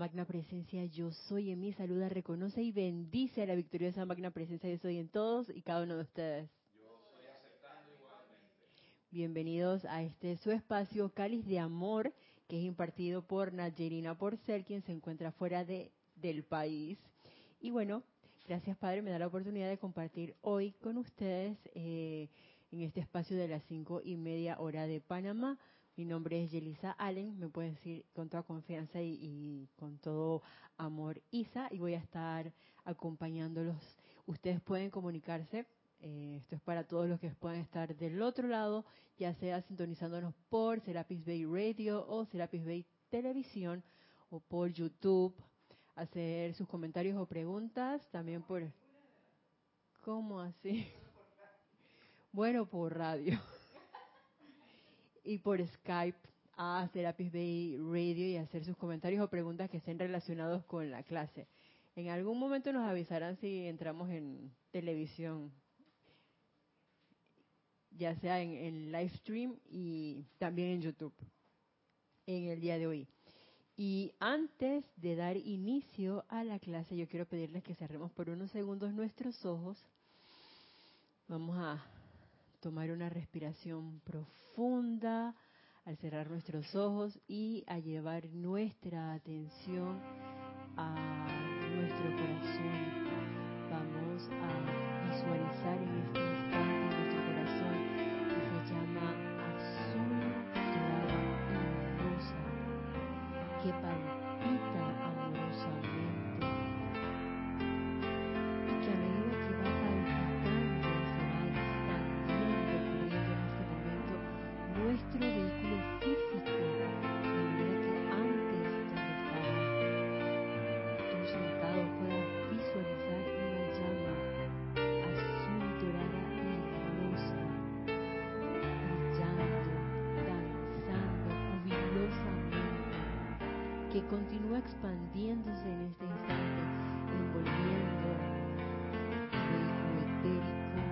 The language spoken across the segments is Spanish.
magna presencia yo soy en mí, saluda, reconoce y bendice a la victoriosa magna presencia yo soy en todos y cada uno de ustedes. Bienvenidos a este su espacio Cáliz de Amor, que es impartido por Nayerina Porcel, quien se encuentra fuera de, del país. Y bueno, gracias Padre, me da la oportunidad de compartir hoy con ustedes eh, en este espacio de las cinco y media hora de Panamá mi nombre es Yelisa Allen, me pueden decir con toda confianza y, con todo amor Isa, y voy a estar acompañándolos. Ustedes pueden comunicarse, eh, esto es para todos los que puedan estar del otro lado, ya sea sintonizándonos por Serapis Bay Radio o Serapis Bay Televisión o por YouTube, hacer sus comentarios o preguntas, también por... ¿Cómo así? Bueno, por radio y por Skype a Serapis Bay Radio y hacer sus comentarios o preguntas que estén relacionados con la clase. En algún momento nos avisarán si entramos en televisión, ya sea en, en live stream y también en YouTube, en el día de hoy. Y antes de dar inicio a la clase, yo quiero pedirles que cerremos por unos segundos nuestros ojos. Vamos a tomar una respiración profunda al cerrar nuestros ojos y a llevar nuestra atención a nuestro corazón. Vamos a visualizar en este continúa expandiéndose en este instante, envolviendo tu vehículo etérico,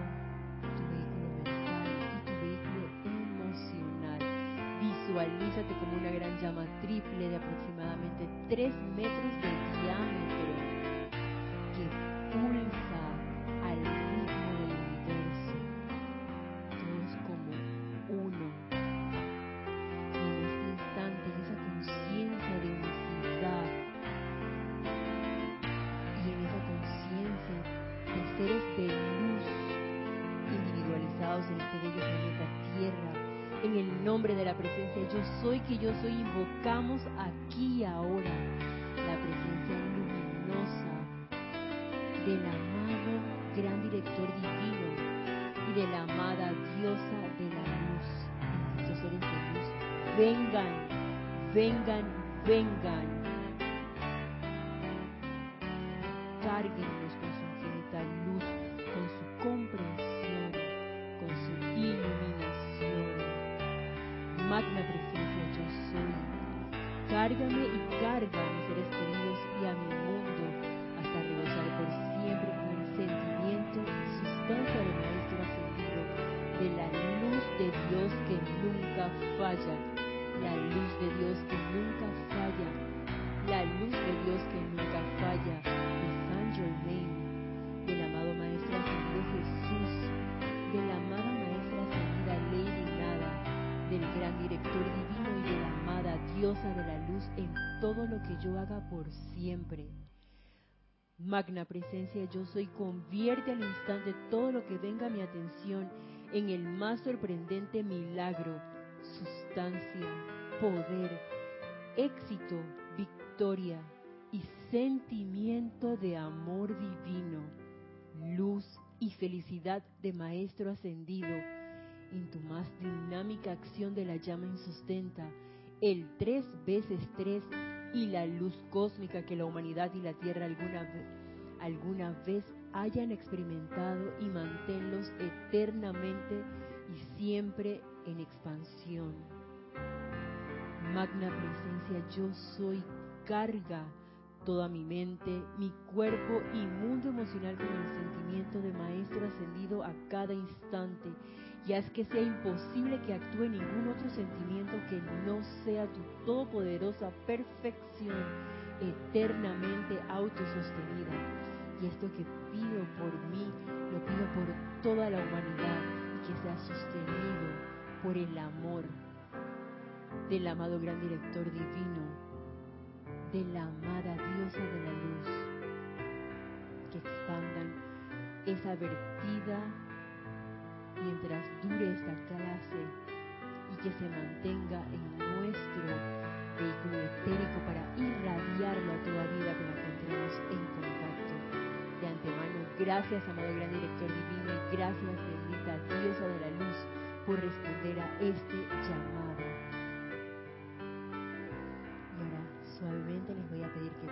tu vehículo mental y tu vehículo emocional. Visualízate como una gran llama triple de aproximadamente 3 metros de nombre de la presencia yo soy que yo soy, invocamos aquí y ahora la presencia luminosa del amado gran director divino y de la amada diosa de la luz. Seres de luz, vengan, vengan, vengan. De la luz en todo lo que yo haga por siempre. Magna presencia yo soy, convierte al instante todo lo que venga a mi atención en el más sorprendente milagro, sustancia, poder, éxito, victoria y sentimiento de amor divino, luz y felicidad de Maestro ascendido en tu más dinámica acción de la llama insustenta, el tres veces tres y la luz cósmica que la humanidad y la Tierra alguna vez, alguna vez hayan experimentado y manténlos eternamente y siempre en expansión. Magna presencia yo soy, carga toda mi mente, mi cuerpo y mundo emocional con el sentimiento de Maestro ascendido a cada instante y haz que sea imposible que actúe ningún otro sentimiento que no sea tu todopoderosa perfección eternamente autosostenida. Y esto que pido por mí, lo pido por toda la humanidad que sea sostenido por el amor del amado gran director divino, de la amada diosa de la luz, que expandan esa vertida mientras dure esta clase y que se mantenga en nuestro vehículo etérico para irradiarlo a toda vida con la que entremos en contacto. De antemano, gracias, amado gran director divino, y gracias, bendita diosa de la luz, por responder a este llamado. Y ahora, suavemente les voy a pedir que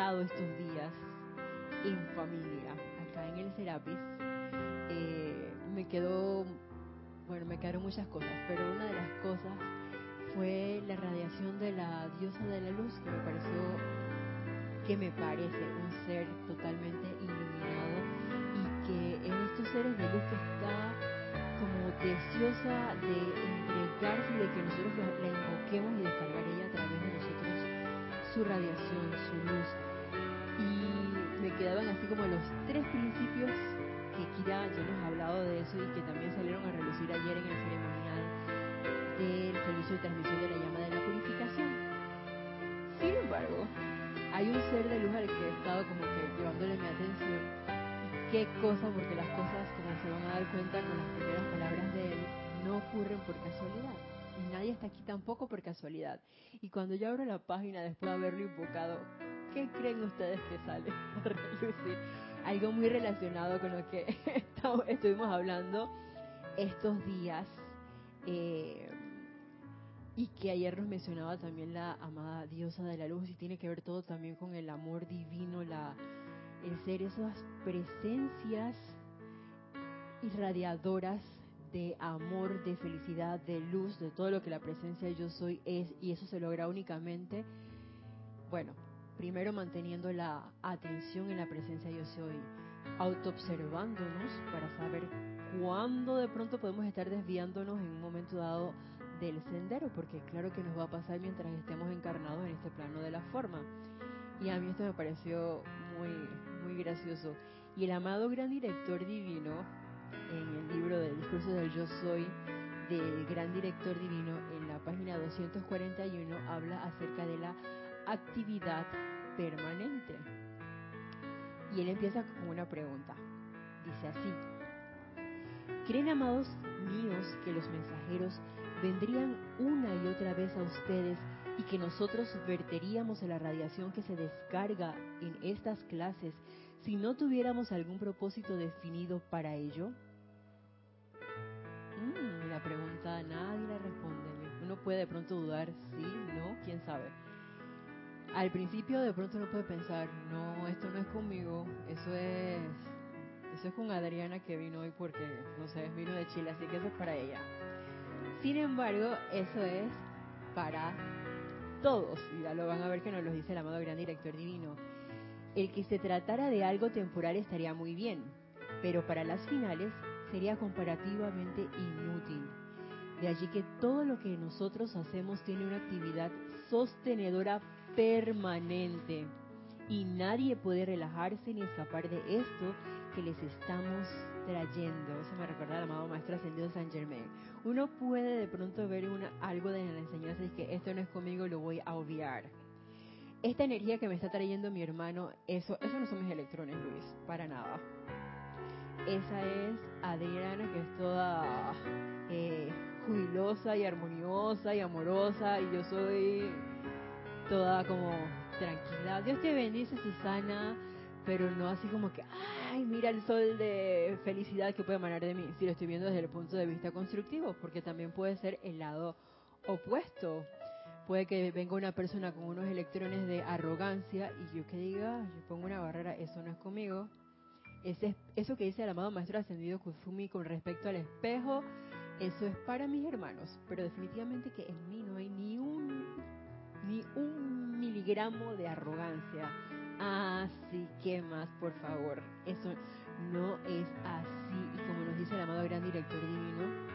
estos días en familia, acá en el Serapis, eh, me quedó, bueno, me quedaron muchas cosas, pero una de las cosas fue la radiación de la diosa de la luz, que me pareció, que me parece un ser totalmente iluminado y que es estos seres de luz que está como deseosa de entregarse y de que nosotros la invoquemos y descargar ella a través de nosotros su radiación, su luz quedaban así como los tres principios que Kira ya nos ha hablado de eso y que también salieron a relucir ayer en el ceremonial del servicio de transmisión de la llama de la purificación. Sin embargo, hay un ser de luz al que he estado como que llevándole mi atención. Qué cosa, porque las cosas, como se van a dar cuenta con las primeras palabras de él, no ocurren por casualidad. Y nadie está aquí tampoco por casualidad. Y cuando yo abro la página después de haberlo invocado, ¿qué creen ustedes que sale relucir? Algo muy relacionado con lo que estuvimos hablando estos días. Eh, y que ayer nos mencionaba también la amada diosa de la luz y tiene que ver todo también con el amor divino, la, el ser esas presencias irradiadoras de amor, de felicidad, de luz, de todo lo que la presencia yo soy es y eso se logra únicamente, bueno, primero manteniendo la atención en la presencia yo soy, autoobservándonos para saber cuándo de pronto podemos estar desviándonos en un momento dado del sendero, porque claro que nos va a pasar mientras estemos encarnados en este plano de la forma. Y a mí esto me pareció muy, muy gracioso. Y el amado gran director divino, en el libro del discurso del yo soy, del gran director divino, en la página 241, habla acerca de la actividad permanente. Y él empieza con una pregunta. Dice así, ¿creen amados míos que los mensajeros vendrían una y otra vez a ustedes y que nosotros verteríamos la radiación que se descarga en estas clases si no tuviéramos algún propósito definido para ello? Mm, la pregunta nadie la responde. Uno puede de pronto dudar, sí, no, quién sabe al principio de pronto uno puede pensar, no, esto no es conmigo, eso es, eso es con Adriana que vino hoy porque, no sé, vino de Chile, así que eso es para ella. Sin embargo, eso es para todos, y ya lo van a ver que nos lo dice el amado gran director divino. El que se tratara de algo temporal estaría muy bien, pero para las finales sería comparativamente inútil. De allí que todo lo que nosotros hacemos tiene una actividad sostenedora permanente. Y nadie puede relajarse ni escapar de esto que les estamos trayendo. Eso me recuerda al amado Maestro Ascendido San Germain. Uno puede de pronto ver una, algo de la enseñanza y que esto no es conmigo, lo voy a obviar. Esta energía que me está trayendo mi hermano, eso, eso no son mis electrones, Luis, para nada. Esa es Adriana, que es toda eh, jubilosa y armoniosa y amorosa, y yo soy toda como tranquila. Dios te bendice, Susana, pero no así como que, ay, mira el sol de felicidad que puede emanar de mí. Si lo estoy viendo desde el punto de vista constructivo, porque también puede ser el lado opuesto. Puede que venga una persona con unos electrones de arrogancia y yo que diga, yo pongo una barrera, eso no es conmigo. Ese, eso que dice el amado Maestro Ascendido Kuzumi con respecto al espejo, eso es para mis hermanos, pero definitivamente que en mí no hay ni un ni un miligramo de arrogancia. Así que más, por favor. Eso no es así. Y como nos dice el amado gran director divino,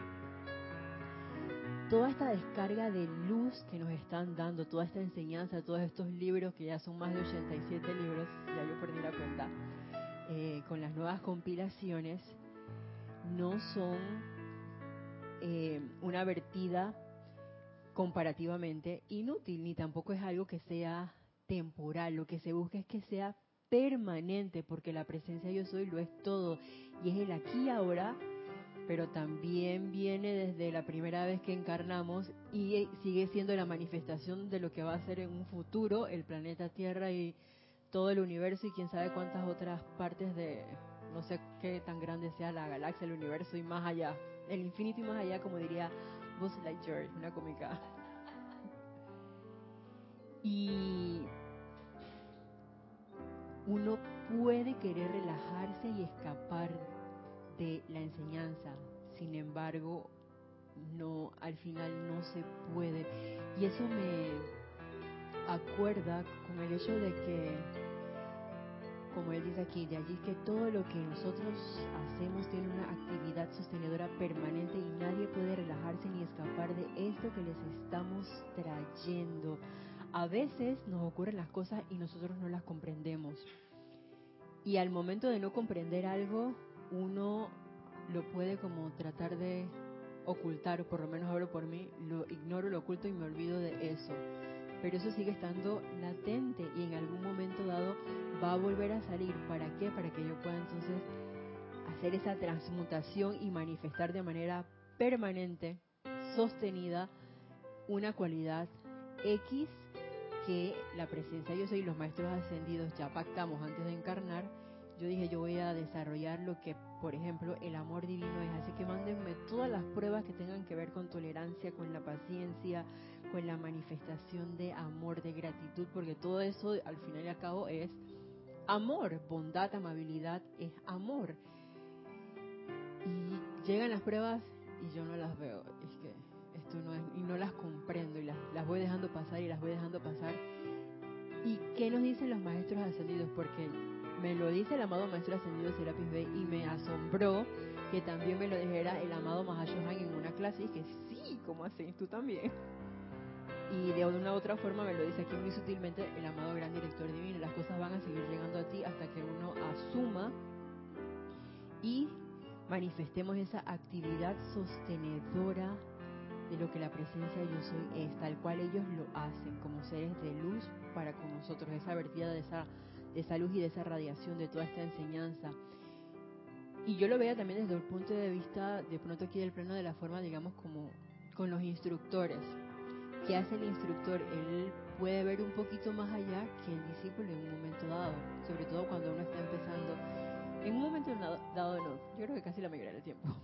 toda esta descarga de luz que nos están dando, toda esta enseñanza, todos estos libros, que ya son más de 87 libros, ya yo perdí la cuenta, eh, con las nuevas compilaciones, no son eh, una vertida comparativamente inútil, ni tampoco es algo que sea temporal. Lo que se busca es que sea permanente, porque la presencia yo soy lo es todo, y es el aquí y ahora pero también viene desde la primera vez que encarnamos y sigue siendo la manifestación de lo que va a ser en un futuro el planeta Tierra y todo el universo y quién sabe cuántas otras partes de, no sé qué tan grande sea la galaxia, el universo y más allá, el infinito y más allá, como diría Buzz Lightyear, una cómica. Y uno puede querer relajarse y escapar de la enseñanza. Sin embargo, no, al final no se puede. Y eso me acuerda con el hecho de que, como él dice aquí, de allí que todo lo que nosotros hacemos tiene una actividad sostenedora permanente y nadie puede relajarse ni escapar de esto que les estamos trayendo. A veces nos ocurren las cosas y nosotros no las comprendemos. Y al momento de no comprender algo, uno lo puede como tratar de ocultar, o por lo menos hablo por mí, lo ignoro, lo oculto y me olvido de eso. Pero eso sigue estando latente y en algún momento dado va a volver a salir. ¿Para qué? Para que yo pueda entonces hacer esa transmutación y manifestar de manera permanente, sostenida, una cualidad X que la presencia yo soy los maestros ascendidos ya pactamos antes de encarnar yo dije, yo voy a desarrollar lo que, por ejemplo, el amor divino es. Así que mándenme todas las pruebas que tengan que ver con tolerancia, con la paciencia, con la manifestación de amor, de gratitud, porque todo eso al final y al cabo es amor, bondad, amabilidad, es amor. Y llegan las pruebas y yo no las veo. Es que esto no es, y no las comprendo y las, las voy dejando pasar y las voy dejando pasar. ¿Y qué nos dicen los maestros ascendidos? Porque me lo dice el amado Maestro Ascendido Serapis Bey y me asombró que también me lo dijera el amado Mahashohan en una clase y dije, sí, ¿cómo así? Tú también. Y de una u otra forma me lo dice aquí muy sutilmente el amado Gran Director Divino. Las cosas van a seguir llegando a ti hasta que uno asuma y manifestemos esa actividad sostenedora de lo que la presencia yo soy es, tal cual ellos lo hacen como seres de luz para con nosotros, esa vertida de esa de esa luz y de esa radiación de toda esta enseñanza. Y yo lo veo también desde el punto de vista, de pronto aquí del plano de la forma, digamos, como con los instructores. ¿Qué hace el instructor? Él puede ver un poquito más allá que el discípulo en un momento dado, sobre todo cuando uno está empezando. En un momento dado no, yo creo que casi la mayoría del tiempo.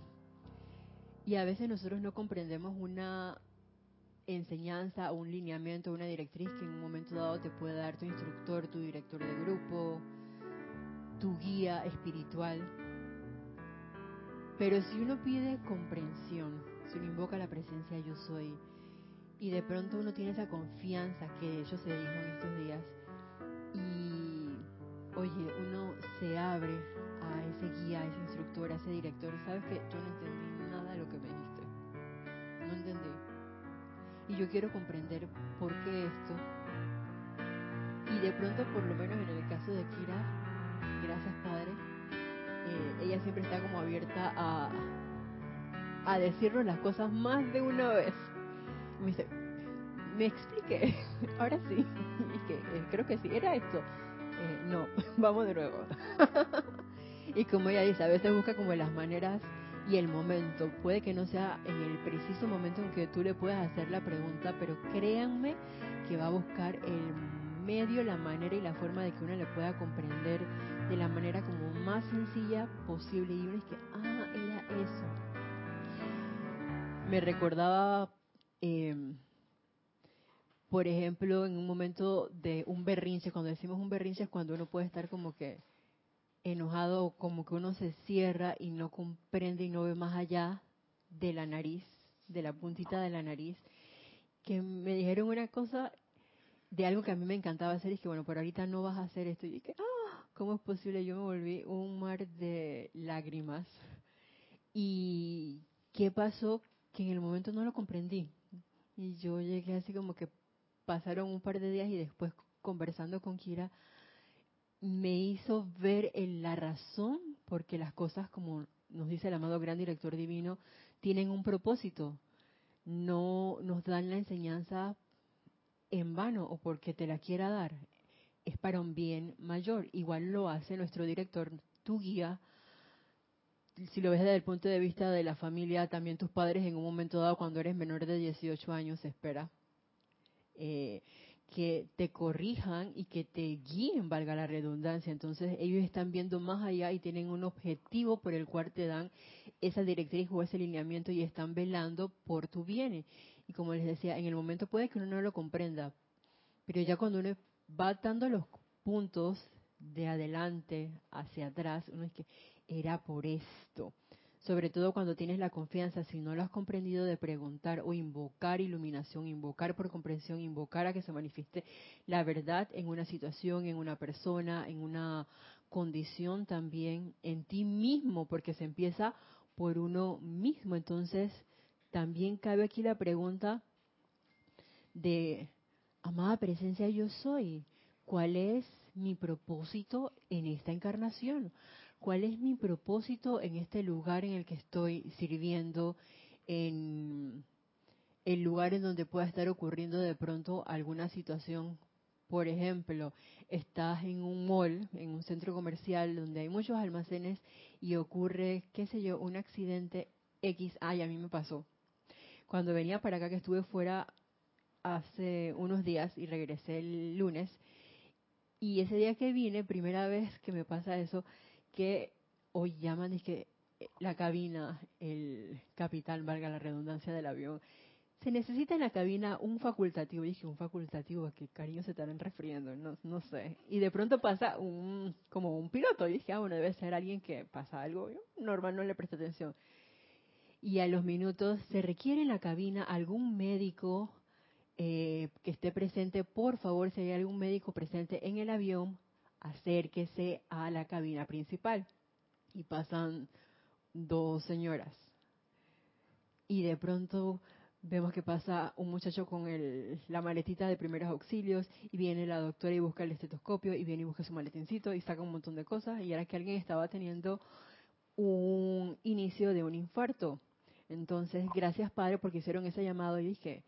Y a veces nosotros no comprendemos una enseñanza un lineamiento, una directriz que en un momento dado te puede dar tu instructor, tu director de grupo, tu guía espiritual. Pero si uno pide comprensión, si uno invoca la presencia yo soy, y de pronto uno tiene esa confianza que de hecho se dijo en estos días, y oye, uno se abre a ese guía, a ese instructor, a ese director, sabes que yo no entendí nada de lo que me dijiste, no entendí y yo quiero comprender por qué esto. Y de pronto, por lo menos en el caso de Kira, gracias Padre, eh, ella siempre está como abierta a, a decirnos las cosas más de una vez. Me dice, me expliqué, ahora sí, y que eh, creo que sí, era esto. Eh, no, vamos de nuevo. y como ella dice, a veces busca como las maneras y el momento. Puede que no sea en el preciso momento en que tú le puedas hacer la pregunta, pero créanme que va a buscar el medio, la manera y la forma de que uno le pueda comprender de la manera como más sencilla posible. Y uno es que, ah, era eso. Me recordaba, eh, por ejemplo, en un momento de un berrinche, cuando decimos un berrinche es cuando uno puede estar como que enojado, como que uno se cierra y no comprende y no ve más allá de la nariz, de la puntita de la nariz, que me dijeron una cosa de algo que a mí me encantaba hacer, y que bueno, por ahorita no vas a hacer esto. Y dije, ah, ¿cómo es posible? Yo me volví un mar de lágrimas. ¿Y qué pasó? Que en el momento no lo comprendí. Y yo llegué así como que pasaron un par de días y después conversando con Kira, me hizo ver en la razón porque las cosas, como nos dice el amado gran director divino, tienen un propósito. No nos dan la enseñanza en vano o porque te la quiera dar. Es para un bien mayor. Igual lo hace nuestro director, tu guía. Si lo ves desde el punto de vista de la familia, también tus padres en un momento dado, cuando eres menor de 18 años, espera. Eh, que te corrijan y que te guíen, valga la redundancia. Entonces ellos están viendo más allá y tienen un objetivo por el cual te dan esa directriz o ese lineamiento y están velando por tu bien. Y como les decía, en el momento puede que uno no lo comprenda, pero ya cuando uno va dando los puntos de adelante hacia atrás, uno es que era por esto sobre todo cuando tienes la confianza, si no lo has comprendido, de preguntar o invocar iluminación, invocar por comprensión, invocar a que se manifieste la verdad en una situación, en una persona, en una condición también, en ti mismo, porque se empieza por uno mismo. Entonces, también cabe aquí la pregunta de, amada presencia yo soy, ¿cuál es mi propósito en esta encarnación? Cuál es mi propósito en este lugar en el que estoy sirviendo, en el lugar en donde pueda estar ocurriendo de pronto alguna situación. Por ejemplo, estás en un mall, en un centro comercial donde hay muchos almacenes y ocurre, qué sé yo, un accidente X. Ay, a mí me pasó. Cuando venía para acá, que estuve fuera hace unos días y regresé el lunes, y ese día que vine, primera vez que me pasa eso, que hoy llaman es que eh, la cabina, el capitán, valga la redundancia del avión, se necesita en la cabina un facultativo. Y dije, un facultativo, que cariño se estarán refriendo, no, no sé. Y de pronto pasa un, como un piloto. Y dije, ah, bueno, debe ser alguien que pasa algo. Yo, normal, no le presta atención. Y a los minutos se requiere en la cabina algún médico eh, que esté presente. Por favor, si hay algún médico presente en el avión, acérquese a la cabina principal. Y pasan dos señoras. Y de pronto vemos que pasa un muchacho con la maletita de primeros auxilios y viene la doctora y busca el estetoscopio y viene y busca su maletincito y saca un montón de cosas y era que alguien estaba teniendo un inicio de un infarto. Entonces, gracias Padre porque hicieron ese llamado y dije,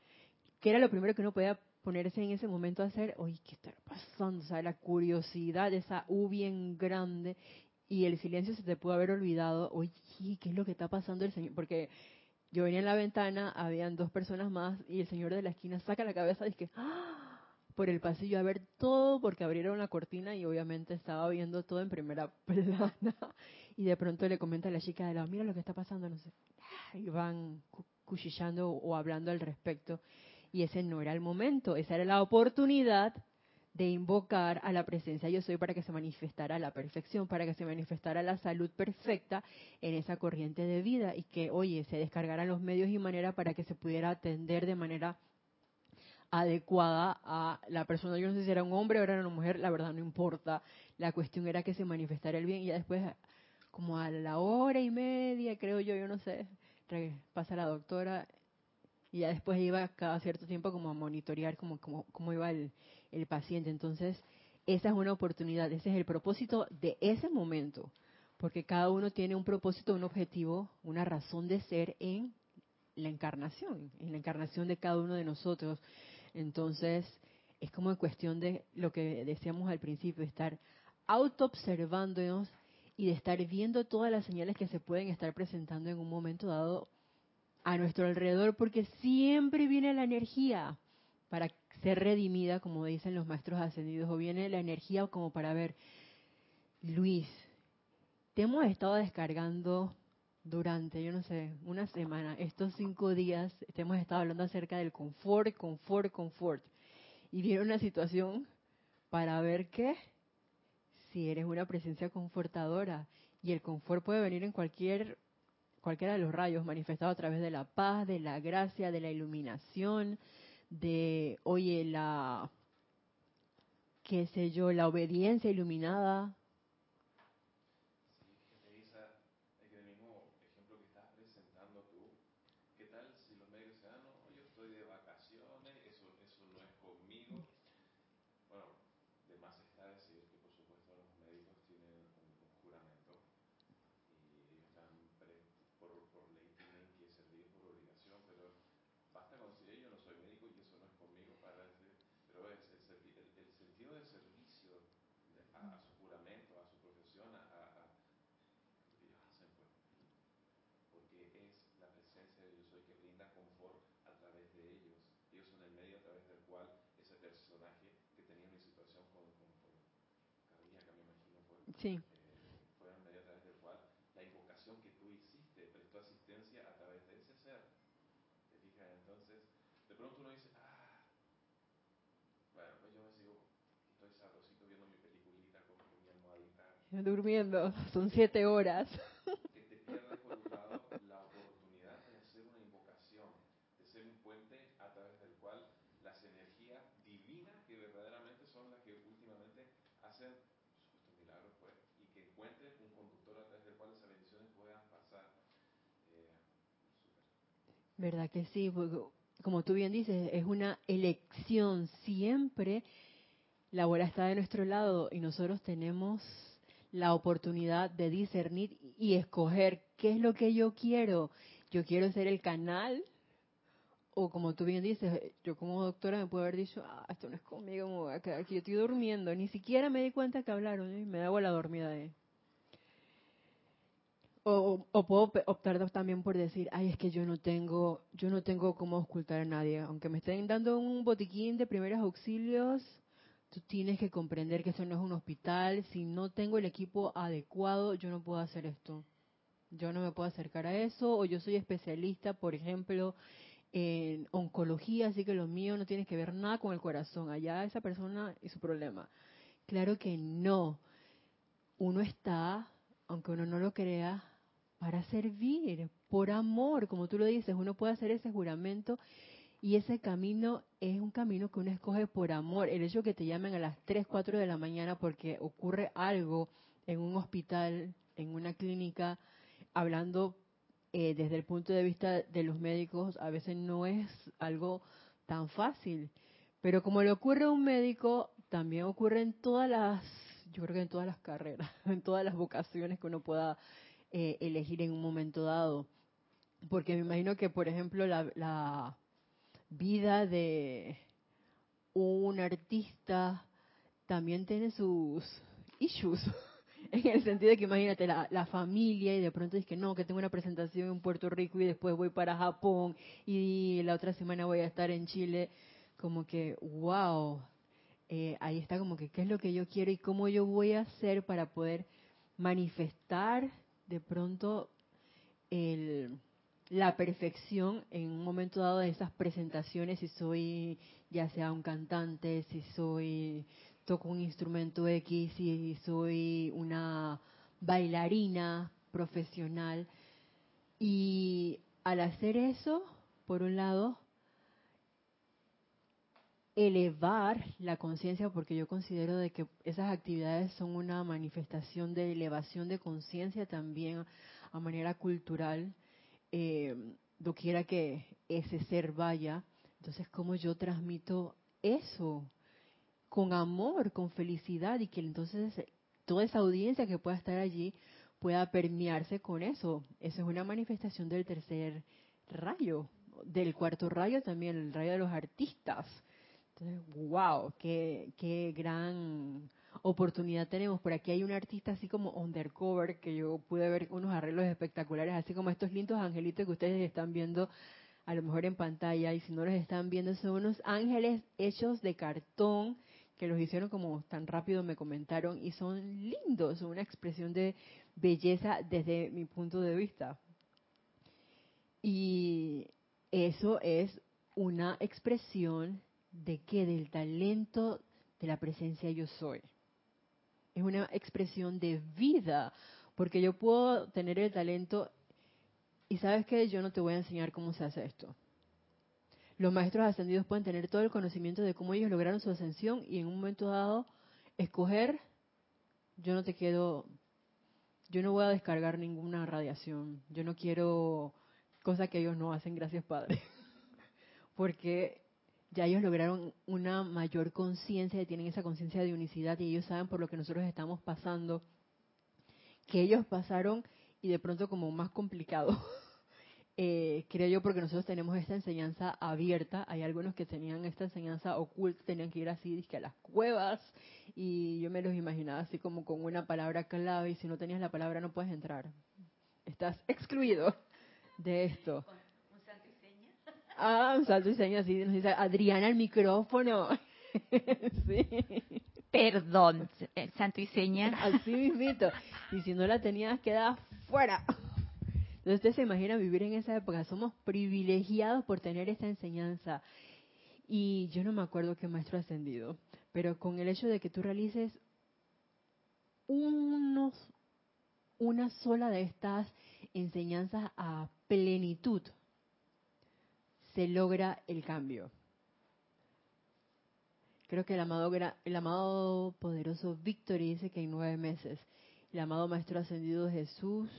que era lo primero que uno podía ponerse en ese momento a hacer, oye, ¿qué está pasando? O sea, la curiosidad, esa U bien grande y el silencio se te pudo haber olvidado, oye, ¿qué es lo que está pasando el Señor? Porque yo venía en la ventana, habían dos personas más y el señor de la esquina saca la cabeza y que, ¡ah! por el pasillo a ver todo porque abrieron la cortina y obviamente estaba viendo todo en primera plana y de pronto le comenta a la chica de lado, mira lo que está pasando, no sé, y van cuchillando o hablando al respecto y ese no era el momento, esa era la oportunidad de invocar a la presencia yo soy para que se manifestara la perfección, para que se manifestara la salud perfecta en esa corriente de vida y que, oye, se descargaran los medios y manera para que se pudiera atender de manera adecuada a la persona. Yo no sé si era un hombre o era una mujer, la verdad no importa. La cuestión era que se manifestara el bien y ya después, como a la hora y media, creo yo, yo no sé, pasa la doctora y ya después iba cada cierto tiempo como a monitorear cómo, cómo, iba el, el paciente. Entonces, esa es una oportunidad, ese es el propósito de ese momento, porque cada uno tiene un propósito, un objetivo, una razón de ser en la encarnación, en la encarnación de cada uno de nosotros. Entonces, es como en cuestión de lo que decíamos al principio, estar auto-observándonos y de estar viendo todas las señales que se pueden estar presentando en un momento dado a nuestro alrededor porque siempre viene la energía para ser redimida, como dicen los maestros ascendidos, o viene la energía como para ver, Luis, te hemos estado descargando durante, yo no sé, una semana, estos cinco días, te hemos estado hablando acerca del confort, confort, confort. Y viene una situación para ver qué, si eres una presencia confortadora. Y el confort puede venir en cualquier cualquiera de los rayos manifestado a través de la paz, de la gracia, de la iluminación, de, oye, la qué sé yo, la obediencia iluminada. Sí. fue el medio a través del cual la invocación que tú hiciste prestó asistencia a través de ese ser. ¿Te fijas? Entonces, de pronto uno dice, ah, bueno, pues yo me sigo, estoy sabrosito viendo mi peliculita con, mi almohadita. Durmiendo, son siete horas. Que te pierdas por un lado la oportunidad de hacer una invocación, de ser un puente a través del cual que verdaderamente son las que últimamente hacen ¿Verdad que sí? Como tú bien dices, es una elección. Siempre la bola está de nuestro lado y nosotros tenemos la oportunidad de discernir y escoger qué es lo que yo quiero. Yo quiero ser el canal o como tú bien dices, yo como doctora me puedo haber dicho, ah, esto no es conmigo, me aquí, yo estoy durmiendo. Ni siquiera me di cuenta que hablaron y me da la dormida de o, puedo optar también por decir, ay, es que yo no tengo, yo no tengo cómo ocultar a nadie. Aunque me estén dando un botiquín de primeros auxilios, tú tienes que comprender que esto no es un hospital. Si no tengo el equipo adecuado, yo no puedo hacer esto. Yo no me puedo acercar a eso. O yo soy especialista, por ejemplo, en oncología, así que lo mío no tiene que ver nada con el corazón. Allá esa persona y su problema. Claro que no. Uno está, aunque uno no lo crea, para servir, por amor, como tú lo dices, uno puede hacer ese juramento y ese camino es un camino que uno escoge por amor. El hecho de que te llamen a las 3, 4 de la mañana porque ocurre algo en un hospital, en una clínica, hablando eh, desde el punto de vista de los médicos, a veces no es algo tan fácil. Pero como le ocurre a un médico, también ocurre en todas las, yo creo que en todas las carreras, en todas las vocaciones que uno pueda eh, elegir en un momento dado. Porque me imagino que, por ejemplo, la, la vida de un artista también tiene sus issues. En el sentido de que imagínate la, familia y de pronto es que no, que tengo una presentación en Puerto Rico y después voy para Japón y la otra semana voy a estar en Chile. Como que, wow, eh, ahí está como que qué es lo que yo quiero y cómo yo voy a hacer para poder manifestar de pronto el, la perfección en un momento dado de esas presentaciones, si soy ya sea un cantante, si soy toco un instrumento X, si soy una bailarina profesional. Y al hacer eso, por un lado, elevar la conciencia, porque yo considero de que esas actividades son una manifestación de elevación de conciencia también a manera cultural, eh, doquiera que ese ser vaya. Entonces, ¿cómo yo transmito eso? Con amor, con felicidad, y que entonces toda esa audiencia que pueda estar allí pueda permearse con eso. Eso es una manifestación del tercer rayo, del cuarto rayo también, el rayo de los artistas entonces, wow, qué, qué gran oportunidad tenemos. Por aquí hay un artista así como undercover que yo pude ver unos arreglos espectaculares, así como estos lindos angelitos que ustedes están viendo a lo mejor en pantalla y si no los están viendo son unos ángeles hechos de cartón que los hicieron como tan rápido me comentaron y son lindos, son una expresión de belleza desde mi punto de vista. Y eso es una expresión de qué? Del talento de la presencia yo soy. Es una expresión de vida, porque yo puedo tener el talento y sabes que yo no te voy a enseñar cómo se hace esto. Los maestros ascendidos pueden tener todo el conocimiento de cómo ellos lograron su ascensión y en un momento dado escoger, yo no te quiero, yo no voy a descargar ninguna radiación, yo no quiero cosa que ellos no hacen, gracias Padre, porque ya ellos lograron una mayor conciencia, tienen esa conciencia de unicidad y ellos saben por lo que nosotros estamos pasando, que ellos pasaron y de pronto como más complicado. Eh, creo yo porque nosotros tenemos esta enseñanza abierta, hay algunos que tenían esta enseñanza oculta, tenían que ir así que a las cuevas y yo me los imaginaba así como con una palabra clave y si no tenías la palabra no puedes entrar, estás excluido de esto. ¿Un santo y seña? Ah, un santo y seña, sí, nos dice Adriana el micrófono. sí. Perdón, eh, santo y seña. Así mismito. Y si no la tenías, quedaba fuera. Entonces usted se imagina vivir en esa época. Somos privilegiados por tener esta enseñanza. Y yo no me acuerdo qué maestro ascendido, pero con el hecho de que tú realices unos, una sola de estas enseñanzas a plenitud, se logra el cambio. Creo que el amado, el amado poderoso Víctor dice que en nueve meses. El amado Maestro Ascendido Jesús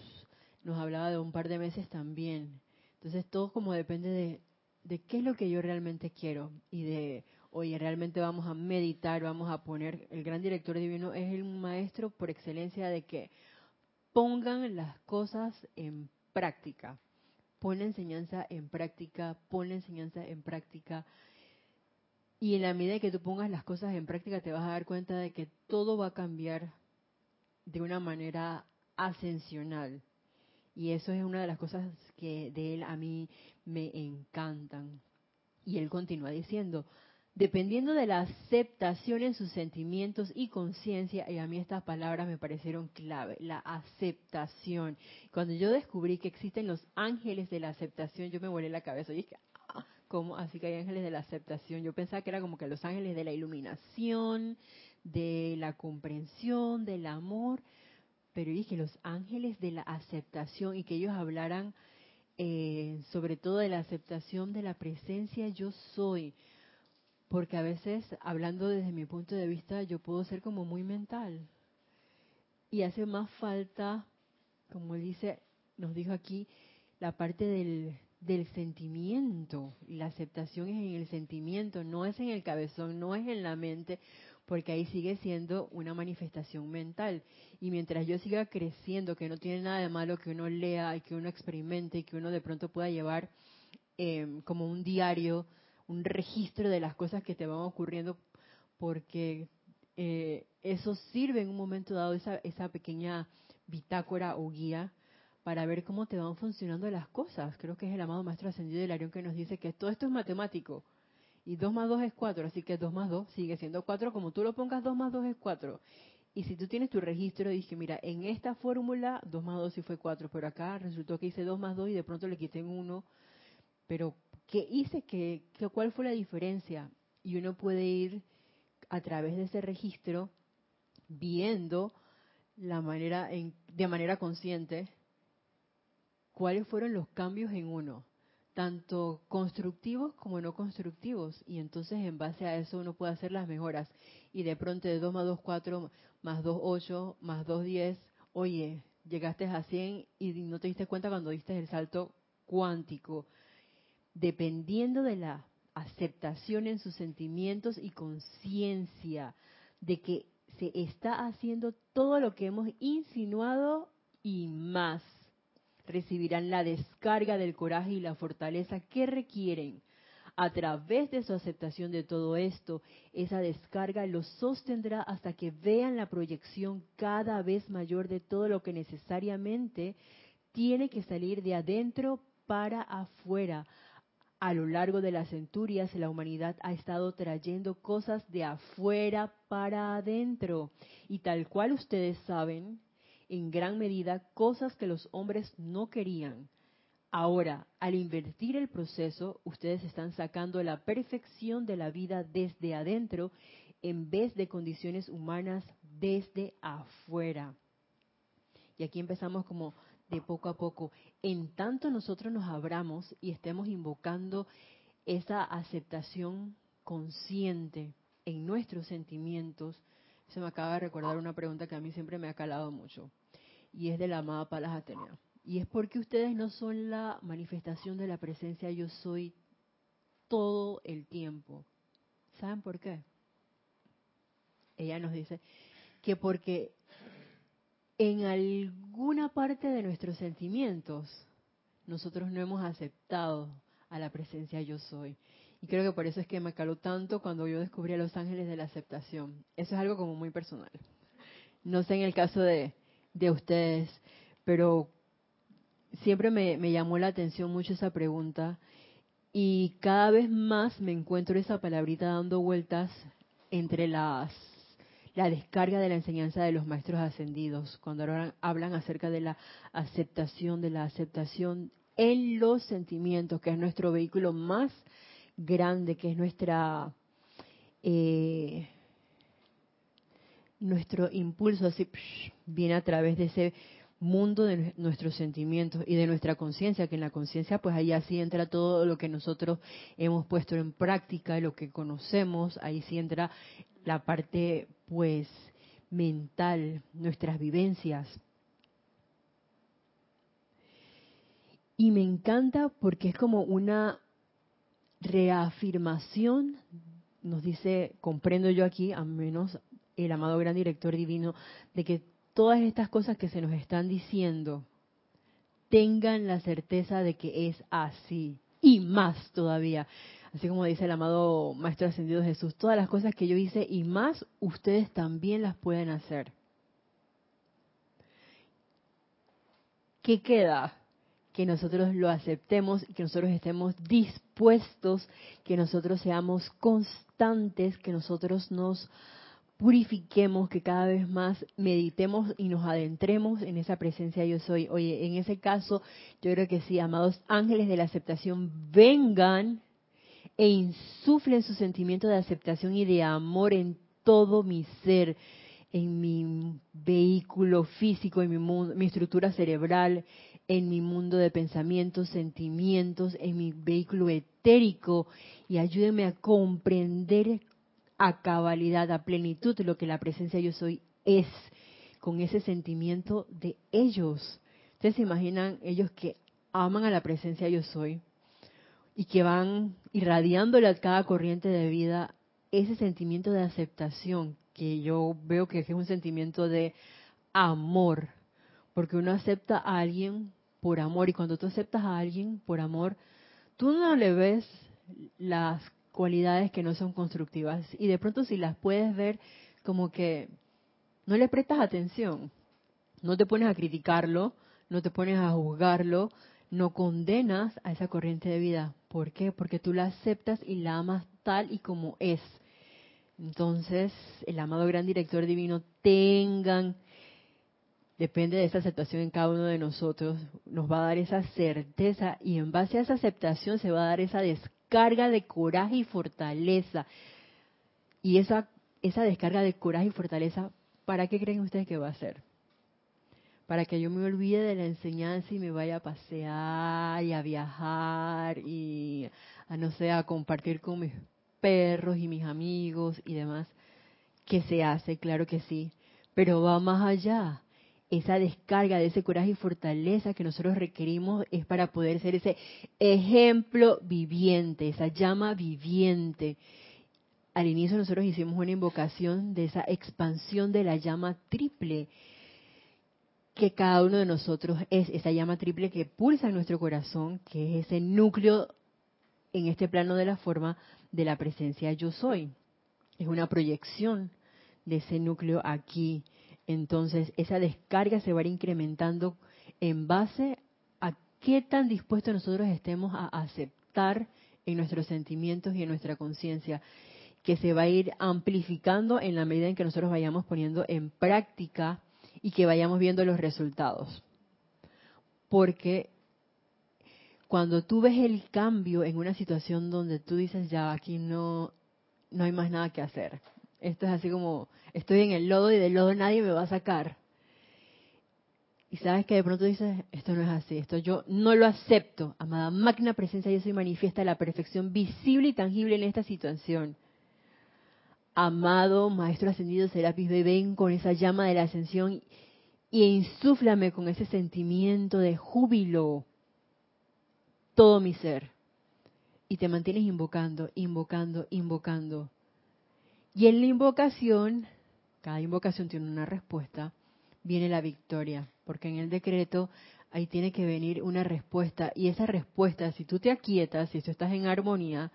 nos hablaba de un par de meses también. Entonces todo como depende de, qué es lo que yo realmente quiero y de, oye, realmente vamos a meditar, vamos a poner, el gran director divino es el maestro por excelencia de que pongan las cosas en práctica. Pon enseñanza en práctica, pon enseñanza en práctica. Y en la medida que tú pongas las cosas en práctica te vas a dar cuenta de que todo va a cambiar de una manera ascensional. Y eso es una de las cosas que de él a mí me encantan. Y él continúa diciendo, dependiendo de la aceptación en sus sentimientos y conciencia, y a mí estas palabras me parecieron clave, la aceptación. Cuando yo descubrí que existen los ángeles de la aceptación, yo me volé la cabeza y dije, ah, ¿cómo? Así que hay ángeles de la aceptación. Yo pensaba que era como que los ángeles de la iluminación, de la comprensión, del amor, pero dije los ángeles de la aceptación y que ellos hablaran eh, sobre todo de la aceptación de la presencia yo soy, porque a veces hablando desde mi punto de vista yo puedo ser como muy mental. Y hace más falta, como dice, nos dijo aquí, la parte del, del sentimiento. La aceptación es en el sentimiento, no es en el cabezón, no es en la mente, porque ahí sigue siendo una manifestación mental. Y mientras yo siga creciendo, que no tiene nada de malo que uno lea y que uno experimente y que uno de pronto pueda llevar em, como un diario, un registro de las cosas que te van ocurriendo, porque eh, eso sirve en un momento dado, esa, esa pequeña bitácora o guía, para ver cómo te van funcionando las cosas. Creo que es el amado Maestro Ascendido del Arión que nos dice que todo esto es matemático y 2 más 2 es 4, así que 2 más 2 sigue siendo 4, como tú lo pongas 2 más 2 es 4. Y si tú tienes tu registro, dije, mira, en esta fórmula 2 más 2 sí fue 4, pero acá resultó que hice 2 más 2 y de pronto le quité un 1, pero ¿qué hice? ¿Qué, ¿Cuál fue la diferencia? Y uno puede ir a través de ese registro viendo la manera en, de manera consciente cuáles fueron los cambios en uno tanto constructivos como no constructivos. Y entonces en base a eso uno puede hacer las mejoras. Y de pronto de 2 más 2, 4, más 2, 8, más 2, 10, oye, llegaste a 100 y no te diste cuenta cuando diste el salto cuántico. Dependiendo de la aceptación en sus sentimientos y conciencia de que se está haciendo todo lo que hemos insinuado y más recibirán la descarga del coraje y la fortaleza que requieren. A través de su aceptación de todo esto, esa descarga los sostendrá hasta que vean la proyección cada vez mayor de todo lo que necesariamente tiene que salir de adentro para afuera. A lo largo de las centurias, la humanidad ha estado trayendo cosas de afuera para adentro. Y tal cual ustedes saben, en gran medida cosas que los hombres no querían. Ahora, al invertir el proceso, ustedes están sacando la perfección de la vida desde adentro en vez de condiciones humanas desde afuera. Y aquí empezamos como de poco a poco. En tanto nosotros nos abramos y estemos invocando esa aceptación consciente en nuestros sentimientos, se me acaba de recordar una pregunta que a mí siempre me ha calado mucho, y es de la amada Palas Atenea. Y es porque ustedes no son la manifestación de la presencia yo soy todo el tiempo. ¿Saben por qué? Ella nos dice que porque en alguna parte de nuestros sentimientos nosotros no hemos aceptado a la presencia yo soy. Y creo que por eso es que me caló tanto cuando yo descubrí a los ángeles de la aceptación. Eso es algo como muy personal. No sé en el caso de, de ustedes, pero siempre me, me llamó la atención mucho esa pregunta y cada vez más me encuentro esa palabrita dando vueltas entre las la descarga de la enseñanza de los maestros ascendidos, cuando hablan acerca de la aceptación, de la aceptación en los sentimientos, que es nuestro vehículo más grande, que es nuestra eh, nuestro impulso así viene a través de ese mundo de nuestros sentimientos y de nuestra conciencia, que en la conciencia pues ahí así entra todo lo que nosotros hemos puesto en práctica, lo que conocemos, ahí sí entra la parte pues mental, nuestras vivencias. Y me encanta porque es como una reafirmación, nos dice, comprendo yo aquí, al menos el amado gran director divino, de que todas estas cosas que se nos están diciendo tengan la certeza de que es así y más todavía. Así como dice el amado Maestro Ascendido Jesús, todas las cosas que yo hice y más, ustedes también las pueden hacer. ¿Qué queda? Que nosotros lo aceptemos y que nosotros estemos dispuestos, que nosotros seamos constantes, que nosotros nos purifiquemos, que cada vez más meditemos y nos adentremos en esa presencia yo soy. Oye, en ese caso, yo creo que sí, amados ángeles de la aceptación, vengan e insuflen su sentimiento de aceptación y de amor en todo mi ser, en mi vehículo físico, en mi, mundo, mi estructura cerebral, en mi mundo de pensamientos, sentimientos, en mi vehículo etérico y ayúdenme a comprender a cabalidad, a plenitud lo que la presencia yo soy es, con ese sentimiento de ellos. Ustedes se imaginan ellos que aman a la presencia yo soy y que van irradiándole a cada corriente de vida ese sentimiento de aceptación, que yo veo que es un sentimiento de amor, porque uno acepta a alguien por amor y cuando tú aceptas a alguien por amor, tú no le ves las cualidades que no son constructivas. Y de pronto si las puedes ver como que no le prestas atención, no te pones a criticarlo, no te pones a juzgarlo, no condenas a esa corriente de vida. ¿Por qué? Porque tú la aceptas y la amas tal y como es. Entonces, el amado gran director divino, tengan, depende de esa aceptación en cada uno de nosotros, nos va a dar esa certeza y en base a esa aceptación se va a dar esa descarga de coraje y fortaleza. Y esa, esa descarga de coraje y fortaleza, ¿para qué creen ustedes que va a ser? Para que yo me olvide de la enseñanza y me vaya a pasear y a viajar y a no sé, a compartir con mis perros y mis amigos y demás. Que se hace, claro que sí, pero va más allá esa descarga de ese coraje y fortaleza que nosotros requerimos es para poder ser ese ejemplo viviente, esa llama viviente. Al inicio nosotros hicimos una invocación de esa expansión de la llama triple que cada uno de nosotros es, esa llama triple que pulsa en nuestro corazón, que es ese núcleo en este plano de la forma de la presencia yo soy. Es una proyección de ese núcleo aquí entonces, esa descarga se va a ir incrementando en base a qué tan dispuestos nosotros estemos a aceptar en nuestros sentimientos y en nuestra conciencia, que se va a ir amplificando en la medida en que nosotros vayamos poniendo en práctica y que vayamos viendo los resultados. Porque cuando tú ves el cambio en una situación donde tú dices, ya, aquí no, no hay más nada que hacer, esto es así como, estoy en el lodo y del lodo nadie me va a sacar. y sabes que de pronto dices, esto no es así, esto yo no lo acepto. Amada magna presencia, yo soy manifiesta la perfección visible y tangible en esta situación. Amado Maestro Ascendido Serapis, ven con esa llama de la ascensión y insúflame con ese sentimiento de júbilo todo mi ser. Y te mantienes invocando, invocando, invocando. Y en la invocación, cada invocación tiene una respuesta, viene la victoria, porque en el decreto ahí tiene que venir una respuesta y esa respuesta, si tú te aquietas, si tú estás en armonía,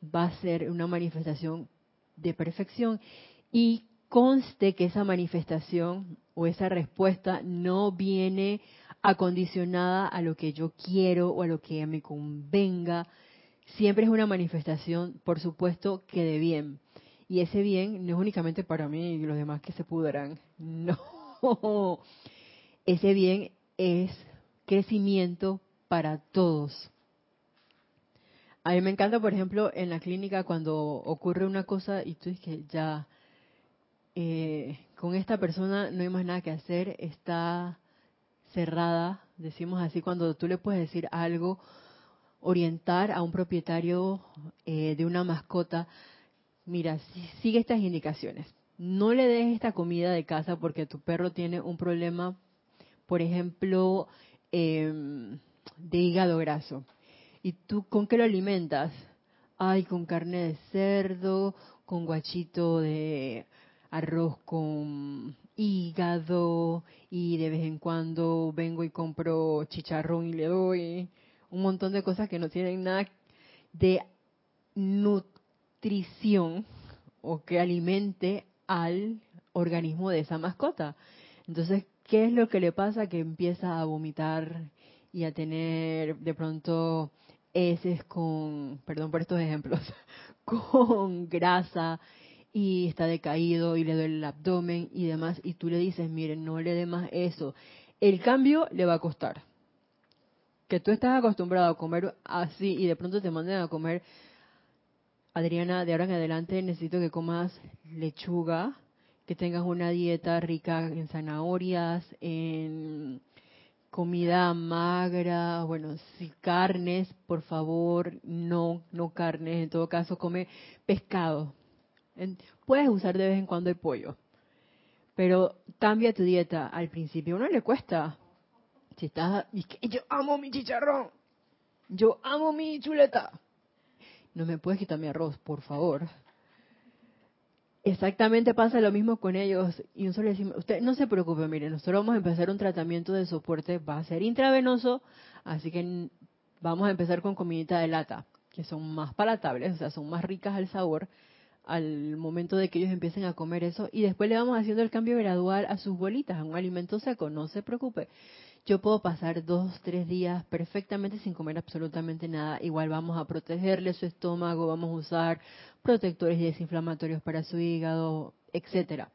va a ser una manifestación de perfección y conste que esa manifestación o esa respuesta no viene acondicionada a lo que yo quiero o a lo que me convenga. Siempre es una manifestación, por supuesto, que de bien. Y ese bien no es únicamente para mí y los demás que se pudran. No. Ese bien es crecimiento para todos. A mí me encanta, por ejemplo, en la clínica cuando ocurre una cosa y tú dices que ya eh, con esta persona no hay más nada que hacer, está cerrada, decimos así, cuando tú le puedes decir algo, orientar a un propietario eh, de una mascota, mira, sigue estas indicaciones. No le des esta comida de casa porque tu perro tiene un problema, por ejemplo, em, de hígado graso ¿Y tú con qué lo alimentas? Ay, con carne de cerdo, con guachito de arroz con hígado y de vez en cuando vengo y compro chicharrón y le doy un montón de cosas que no tienen nada de nutrición o que alimente al organismo de esa mascota. Entonces, ¿qué es lo que le pasa? Que empieza a vomitar y a tener de pronto es con, perdón por estos ejemplos, con grasa y está decaído y le duele el abdomen y demás, y tú le dices, miren, no le dé más eso. El cambio le va a costar. Que tú estás acostumbrado a comer así y de pronto te manden a comer, Adriana, de ahora en adelante necesito que comas lechuga, que tengas una dieta rica en zanahorias, en comida magra, bueno, si carnes, por favor, no, no carnes, en todo caso come pescado. Puedes usar de vez en cuando el pollo, pero cambia tu dieta. Al principio uno le cuesta. Si estás, yo amo mi chicharrón, yo amo mi chuleta. No me puedes quitar mi arroz, por favor. Exactamente pasa lo mismo con ellos. Y nosotros le decimos, usted no se preocupe, mire, nosotros vamos a empezar un tratamiento de soporte, va a ser intravenoso, así que vamos a empezar con comidita de lata, que son más palatables, o sea, son más ricas al sabor al momento de que ellos empiecen a comer eso y después le vamos haciendo el cambio gradual a sus bolitas, a un alimento seco, no se preocupe. Yo puedo pasar dos, tres días perfectamente sin comer absolutamente nada. Igual vamos a protegerle su estómago, vamos a usar protectores desinflamatorios para su hígado, etcétera.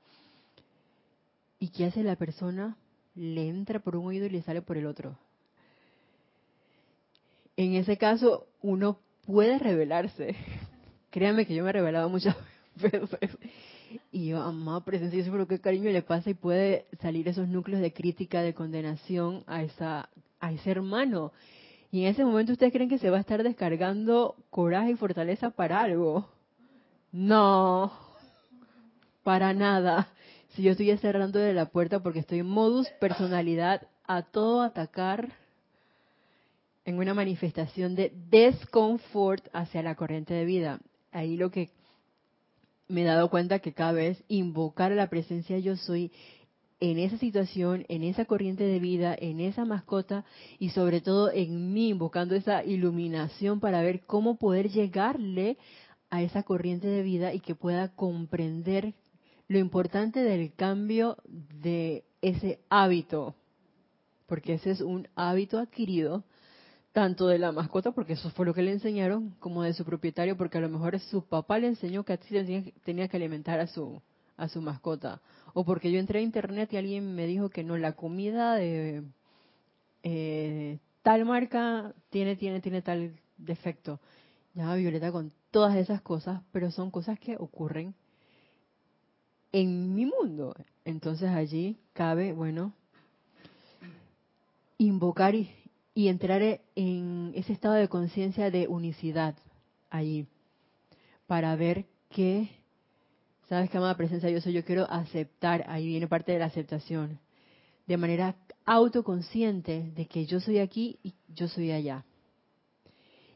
¿Y qué hace la persona? Le entra por un oído y le sale por el otro. En ese caso, uno puede rebelarse. Créanme que yo me he revelado muchas veces y yo, amada presencia, yo seguro que cariño le pasa y puede salir esos núcleos de crítica, de condenación a, esa, a ese hermano. Y en ese momento ustedes creen que se va a estar descargando coraje y fortaleza para algo. No, para nada. Si yo estoy cerrando de la puerta porque estoy en modus personalidad a todo atacar en una manifestación de desconfort hacia la corriente de vida. Ahí lo que me he dado cuenta que cada vez invocar a la presencia yo soy en esa situación, en esa corriente de vida, en esa mascota y sobre todo en mí, invocando esa iluminación para ver cómo poder llegarle a esa corriente de vida y que pueda comprender lo importante del cambio de ese hábito, porque ese es un hábito adquirido tanto de la mascota, porque eso fue lo que le enseñaron, como de su propietario, porque a lo mejor su papá le enseñó que así tenía que alimentar a su, a su mascota. O porque yo entré a internet y alguien me dijo que no, la comida de eh, tal marca tiene, tiene, tiene tal defecto. Ya Violeta con todas esas cosas, pero son cosas que ocurren en mi mundo. Entonces allí cabe, bueno, invocar y, y entrar en ese estado de conciencia de unicidad allí, para ver que, sabes que amada presencia yo soy, yo quiero aceptar, ahí viene parte de la aceptación, de manera autoconsciente de que yo soy aquí y yo soy allá.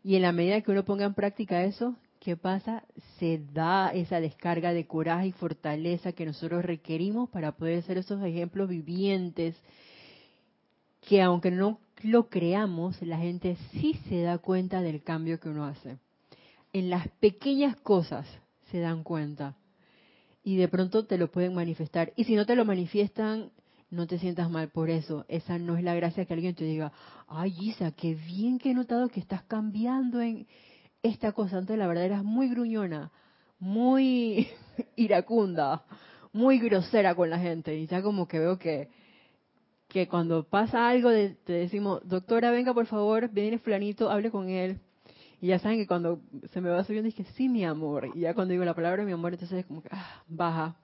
Y en la medida que uno ponga en práctica eso, ¿qué pasa? Se da esa descarga de coraje y fortaleza que nosotros requerimos para poder ser esos ejemplos vivientes que aunque no lo creamos, la gente sí se da cuenta del cambio que uno hace. En las pequeñas cosas se dan cuenta. Y de pronto te lo pueden manifestar. Y si no te lo manifiestan, no te sientas mal por eso. Esa no es la gracia que alguien te diga, ay Isa, qué bien que he notado que estás cambiando en esta cosa. Antes la verdad eras muy gruñona, muy iracunda, muy grosera con la gente. Y ya como que veo que que cuando pasa algo te decimos, doctora, venga por favor, viene fulanito, hable con él. Y ya saben que cuando se me va subiendo que sí, mi amor. Y ya cuando digo la palabra mi amor, entonces es como que, ah, baja.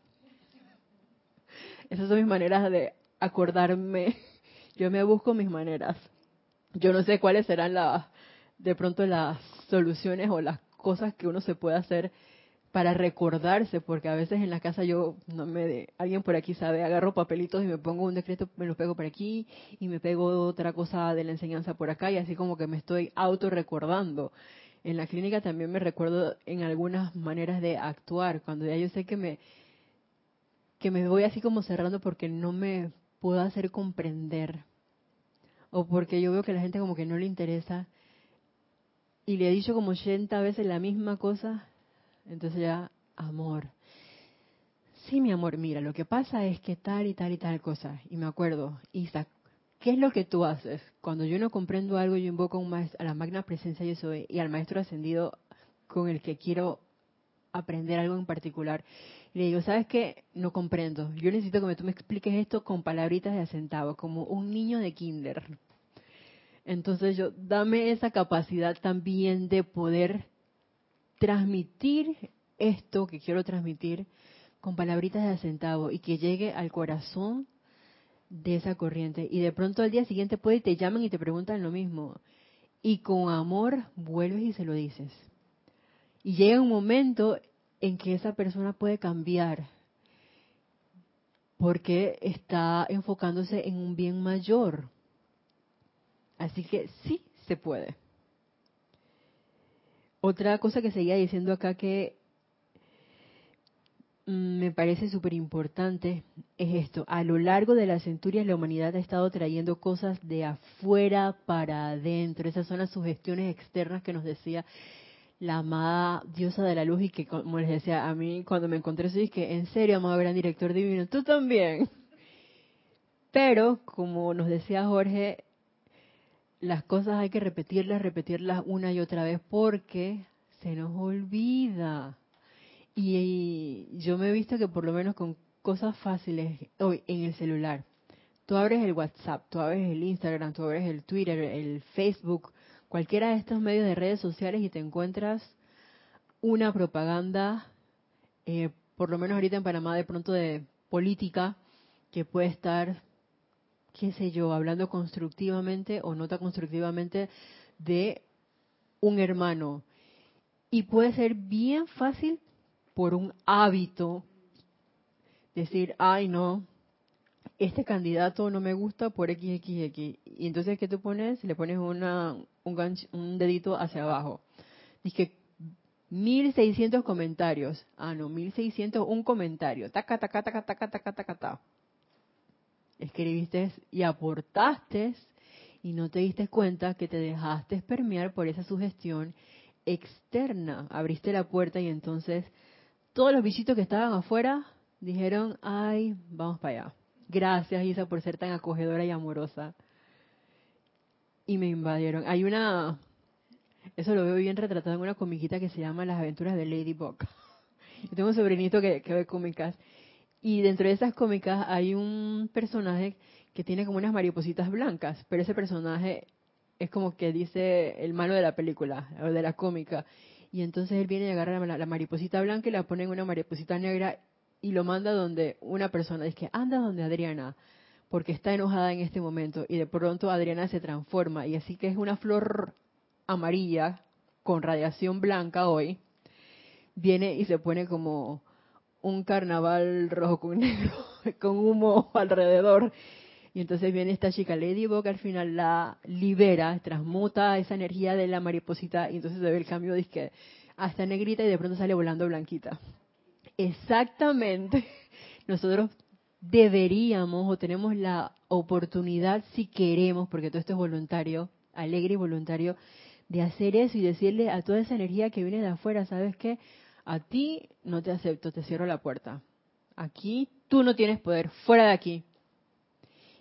Esas son mis maneras de acordarme. Yo me busco mis maneras. Yo no sé cuáles serán las, de pronto las soluciones o las cosas que uno se puede hacer para recordarse, porque a veces en la casa yo, no me de, alguien por aquí sabe, agarro papelitos y me pongo un decreto, me lo pego por aquí y me pego otra cosa de la enseñanza por acá y así como que me estoy auto recordando. En la clínica también me recuerdo en algunas maneras de actuar, cuando ya yo sé que me que me voy así como cerrando porque no me puedo hacer comprender o porque yo veo que la gente como que no le interesa y le he dicho como 80 veces la misma cosa entonces ya, amor. Sí, mi amor, mira, lo que pasa es que tal y tal y tal cosa. Y me acuerdo, Isaac, ¿qué es lo que tú haces? Cuando yo no comprendo algo, yo invoco un a la magna presencia yo soy y al maestro ascendido con el que quiero aprender algo en particular. Y le digo, ¿sabes qué? No comprendo. Yo necesito que tú me expliques esto con palabritas de acentavo, como un niño de kinder. Entonces yo, dame esa capacidad también de poder transmitir esto que quiero transmitir con palabritas de centavo y que llegue al corazón de esa corriente. Y de pronto al día siguiente puede te llaman y te preguntan lo mismo. Y con amor vuelves y se lo dices. Y llega un momento en que esa persona puede cambiar porque está enfocándose en un bien mayor. Así que sí se puede. Otra cosa que seguía diciendo acá que mm, me parece súper importante es esto. A lo largo de las centurias la humanidad ha estado trayendo cosas de afuera para adentro. Esas son las sugestiones externas que nos decía la amada diosa de la luz y que, como les decía, a mí cuando me encontré eso dije, en serio, amado gran director divino, tú también. Pero, como nos decía Jorge, las cosas hay que repetirlas, repetirlas una y otra vez porque se nos olvida. Y, yo me he visto que por lo menos con cosas fáciles hoy en el celular, tú abres el WhatsApp, tú abres el Instagram, tú abres el Twitter, el Facebook, cualquiera de estos medios de redes sociales y te encuentras una propaganda, eh, por lo menos ahorita en Panamá de pronto de política, que puede estar qué sé yo, hablando constructivamente o nota constructivamente de un hermano. Y puede ser bien fácil por un hábito decir, ay no, este candidato no me gusta por XXX. Y entonces, ¿qué tú pones? Le pones una, un, dedito hacia abajo. Dice 1600 comentarios. Ah, no, 1600, un comentario. Taca, taca, taca, taca, taca, taca, taca escribiste y aportaste y no te diste cuenta que te dejaste permear por esa sugestión externa. Abriste la puerta y entonces todos los bichitos que estaban afuera dijeron, ay, vamos para allá. Gracias Isa por ser tan acogedora y amorosa. Y me invadieron. Hay una, eso lo veo bien retratado en una comiquita que se llama Las aventuras de Ladybug. Yo tengo un sobrinito que, que ve cómicas y dentro de esas cómicas hay un personaje que tiene como unas maripositas blancas, pero ese personaje es como que dice el malo de la película o de la cómica. Y entonces él viene y agarra la, mariposita blanca y la pone en una mariposita negra y lo manda donde una persona. Dice, anda donde Adriana, porque está enojada en este momento y de pronto Adriana se transforma. Y así que es una flor amarilla con radiación blanca hoy, viene y se pone como un carnaval rojo con negro, con humo alrededor. Y entonces viene esta chica Ladybug, al final la libera, transmuta esa energía de la mariposita y entonces se ve el cambio de que hasta negrita y de pronto sale volando blanquita. Exactamente. Nosotros deberíamos o tenemos la oportunidad, si queremos, porque todo esto es voluntario, alegre y voluntario, de hacer eso y decirle a toda esa energía que viene de afuera, ¿sabes qué? A ti no te acepto, te cierro la puerta. Aquí tú no tienes poder, fuera de aquí.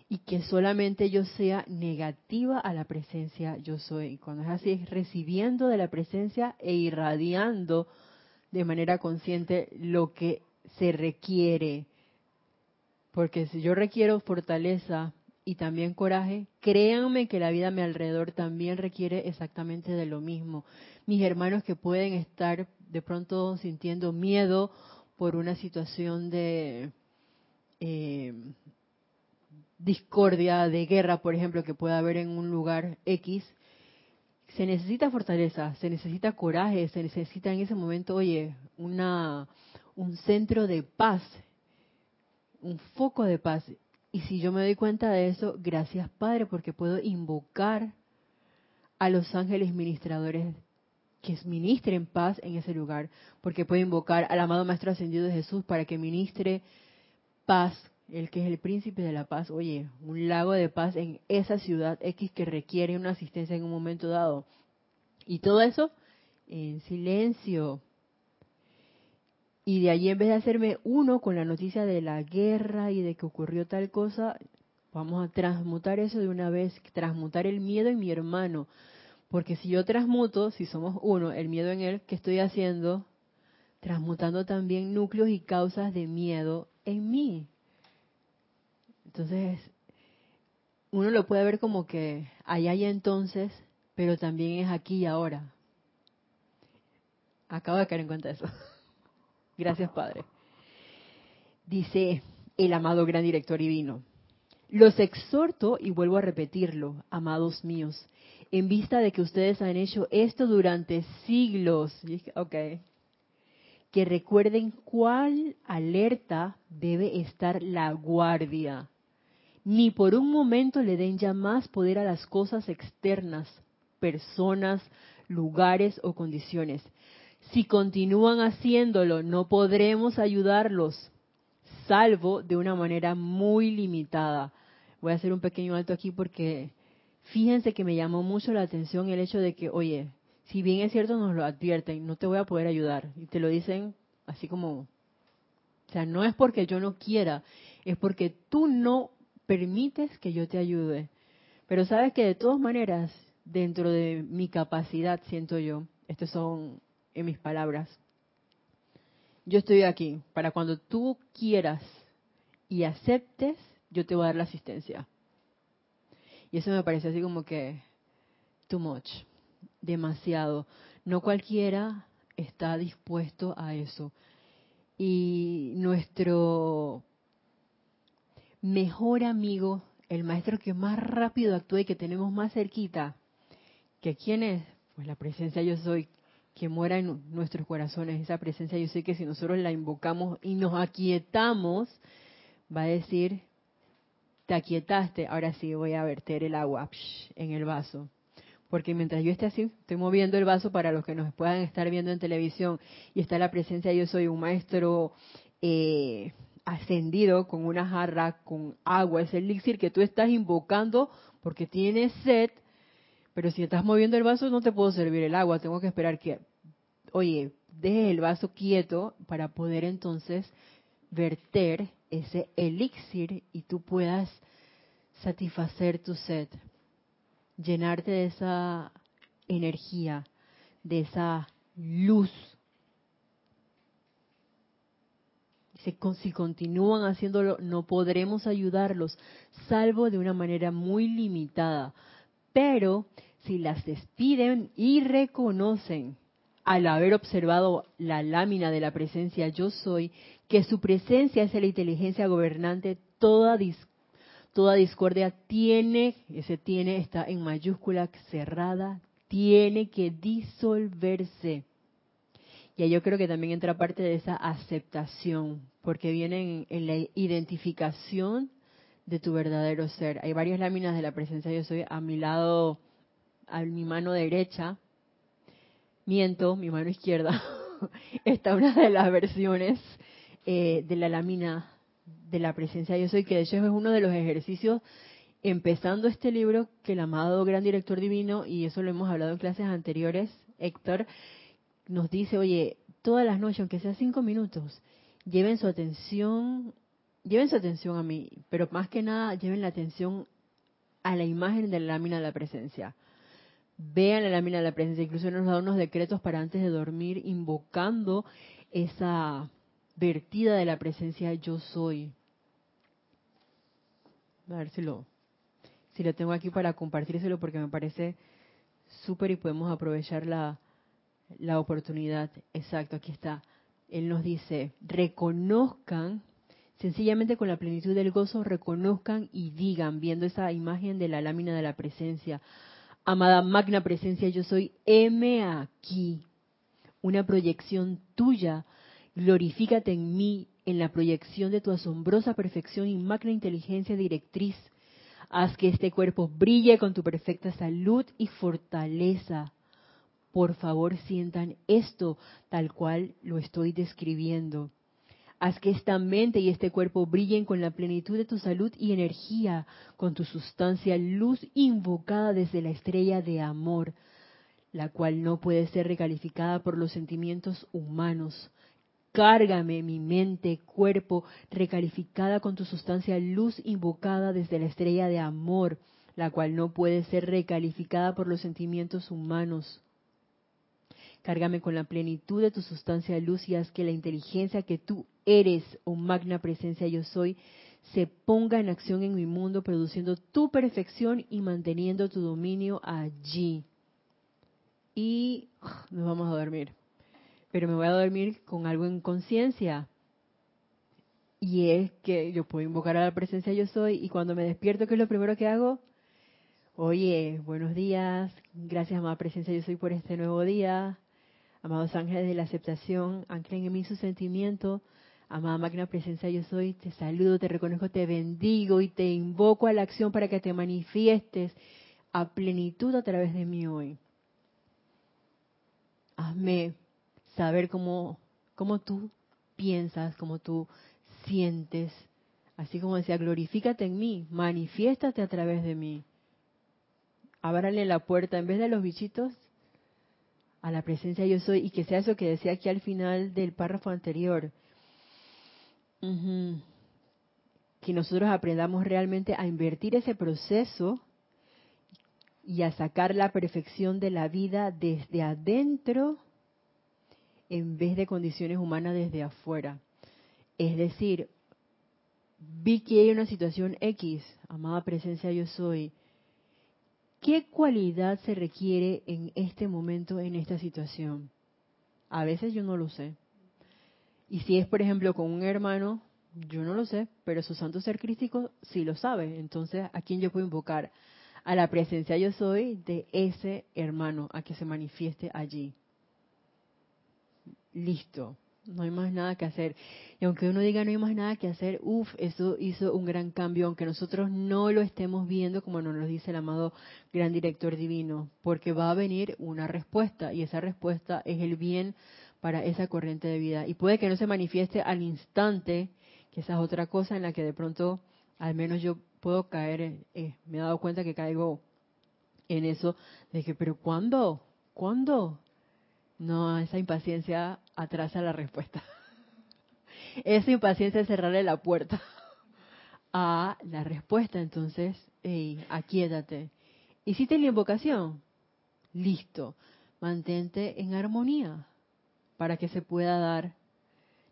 Y que solamente yo sea negativa a la presencia yo soy. Cuando es así, es recibiendo de la presencia e irradiando de manera consciente lo que se requiere porque si yo requiero fortaleza y también coraje, créanme que la vida a mi alrededor también requiere exactamente de lo mismo. Mis hermanos que pueden estar de pronto sintiendo miedo por una situación de eh, discordia, de guerra, por ejemplo, que pueda haber en un lugar X, se necesita fortaleza, se necesita coraje, se necesita en ese momento, oye, una, un centro de paz un foco de paz. Y si yo me doy cuenta de eso, gracias Padre, porque puedo invocar a los ángeles ministradores que ministren paz en ese lugar, porque puedo invocar al amado Maestro Ascendido de Jesús para que ministre paz, el que es el príncipe de la paz. Oye, un lago de paz en esa ciudad X que requiere una asistencia en un momento dado. Y todo eso en silencio, y de allí en vez de hacerme uno con la noticia de la guerra y de que ocurrió tal cosa, vamos a transmutar eso de una vez, transmutar el miedo en mi hermano. Porque si yo transmuto, si somos uno, el miedo en él, ¿qué estoy haciendo? Transmutando también núcleos y causas de miedo en mí. Entonces, uno lo puede ver como que allá y entonces, pero también es aquí y ahora. Acabo de caer en cuenta eso. Gracias, Padre. Dice el amado gran director divino. Los exhorto, y vuelvo a repetirlo, amados míos, en vista de que ustedes han hecho esto durante siglos, que recuerden cuál alerta debe estar la guardia. Ni por un momento le den ya más poder a las cosas externas, personas, lugares o condiciones, si continúan haciéndolo, no podremos ayudarlos, salvo de una manera muy limitada. Voy a hacer un pequeño alto aquí porque fíjense que me llamó mucho la atención el hecho de que, oye, si bien es cierto nos lo advierten, no te voy a poder ayudar. Y te lo dicen así como, o sea, no es porque yo no quiera, es porque tú no permites que yo te ayude. Pero sabes que de todas maneras, dentro de mi capacidad, siento yo, estos son en mis palabras. Yo estoy aquí para cuando tú quieras y aceptes, yo te voy a dar la asistencia. Y eso me parece así como que too much, demasiado. No cualquiera está dispuesto a eso. Y nuestro mejor amigo, el maestro que más rápido actúa y que tenemos más cerquita, que quién es, pues la presencia yo soy, que muera en nuestros corazones esa presencia. Yo sé que si nosotros la invocamos y nos aquietamos, va a decir, te aquietaste, ahora sí voy a verter el agua en el vaso. Porque mientras yo esté así, estoy moviendo el vaso para los que nos puedan estar viendo en televisión y está la presencia, yo soy un maestro eh, ascendido con una jarra con agua, es el elixir que tú estás invocando porque tienes sed, pero si estás moviendo el vaso no te puedo servir el agua, tengo que esperar que oye, deje el vaso quieto para poder entonces verter ese elixir y tú puedas satisfacer tu sed, llenarte de esa energía, de esa luz. Si continúan haciéndolo, no podremos ayudarlos, salvo de una manera muy limitada. Pero si las despiden y reconocen al haber observado la lámina de la presencia yo soy, que su presencia es la inteligencia gobernante toda, Toda discordia tiene, ese tiene está en mayúscula cerrada, tiene que disolverse. Y yo creo que también entra parte de esa aceptación, porque viene en, la identificación de tu verdadero ser. Hay varias láminas de la presencia yo soy a mi lado, a mi mano derecha. Miento, mi mano izquierda. está una de las versiones eh, de la lámina de la presencia yo soy, que de hecho es uno de los ejercicios empezando este libro que el amado gran director divino, y eso lo hemos hablado en clases anteriores, Héctor, nos dice, oye, todas las noches, aunque sea cinco minutos, lleven su atención, lleven su atención a mí, pero más que nada lleven la atención a la imagen de la lámina de la presencia. Vean la lámina de la presencia, incluso nos da unos decretos para antes de dormir, invocando esa vertida de la presencia yo soy. A ver si lo, si lo tengo aquí para compartírselo porque me parece súper y podemos aprovechar la, la oportunidad. Exacto, aquí está. Él nos dice, reconozcan, sencillamente con la plenitud del gozo, reconozcan y digan, viendo esa imagen de la lámina de la presencia, amada magna presencia, yo soy M aquí, una proyección tuya, glorifícate en mí, en la proyección de tu asombrosa perfección y magna inteligencia directriz Haz que este cuerpo brille con tu perfecta salud y fortaleza. Por favor, sientan esto tal cual lo estoy describiendo. Haz que esta mente y este cuerpo brillen con la plenitud de tu salud y energía, con tu sustancia luz invocada desde la estrella de amor, la cual no puede ser recalificada por los sentimientos humanos, Cárgame mi mente, cuerpo, recalificada con tu sustancia luz invocada desde la estrella de amor, la cual no puede ser recalificada por los sentimientos humanos. Cárgame con la plenitud de tu sustancia luz y haz que la inteligencia que tú eres, oh magna presencia yo soy, se ponga en acción en mi mundo, produciendo tu perfección y manteniendo tu dominio allí. Y nos vamos a dormir pero me voy a dormir con algo en conciencia. Y es que yo puedo invocar a la presencia yo soy y cuando me despierto, ¿qué es lo primero que hago? Oye, buenos días, gracias amada presencia yo soy por este nuevo día. Amados ángeles de la aceptación, anclen en mí su sentimiento. Amada máquina presencia yo soy, te saludo, te reconozco, te bendigo y te invoco a la acción para que te manifiestes a plenitud a través de mí hoy. Hazme saber cómo, cómo tú piensas, cómo tú sientes. Así como decía, glorifícate en mí, manifiéstate a través de mí. Ábrale la puerta, en vez de los bichitos, a la presencia yo soy, y que sea eso que decía aquí al final del párrafo anterior. Que nosotros aprendamos realmente a invertir ese proceso y a sacar la perfección de la vida desde adentro en vez de condiciones humanas desde afuera. Es decir, vi que hay una situación X, amada presencia yo soy. ¿Qué cualidad se requiere en este momento, en esta situación? A veces yo no lo sé. Y si es, por ejemplo, con un hermano, yo no lo sé, pero su santo ser crístico sí lo sabe. Entonces, ¿a quién yo puedo invocar? A la presencia yo soy de ese hermano, a que se manifieste allí listo, no hay más nada que hacer. Y aunque uno diga no hay más nada que hacer, uff, eso hizo un gran cambio, aunque nosotros no lo estemos viendo como nos lo dice el amado gran director divino, porque va a venir una respuesta y esa respuesta es el bien para esa corriente de vida. Y puede que no se manifieste al instante, que esa es otra cosa en la que de pronto, al menos yo puedo caer, eh, me he dado cuenta que caigo en eso, de que, pero ¿cuándo? ¿Cuándo? No, esa impaciencia atrasa la respuesta. Esa impaciencia es cerrarle la puerta a la respuesta. Entonces, hey, aquíétate. ¿Hiciste la invocación? Listo. Mantente en armonía para que se pueda dar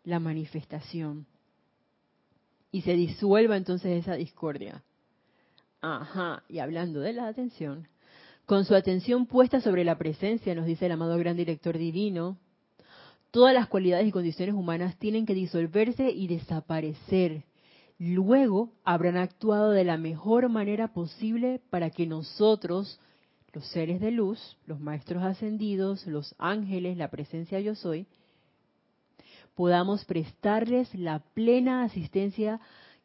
la manifestación. Y se disuelva entonces esa discordia. Ajá, y hablando de la atención, con su atención puesta sobre la presencia, nos dice el amado gran director divino, todas las cualidades y condiciones humanas tienen que disolverse y desaparecer. luego habrán actuado de la mejor manera posible para que nosotros, los seres de luz, los maestros ascendidos, los ángeles, la presencia yo soy, podamos prestarles la plena asistencia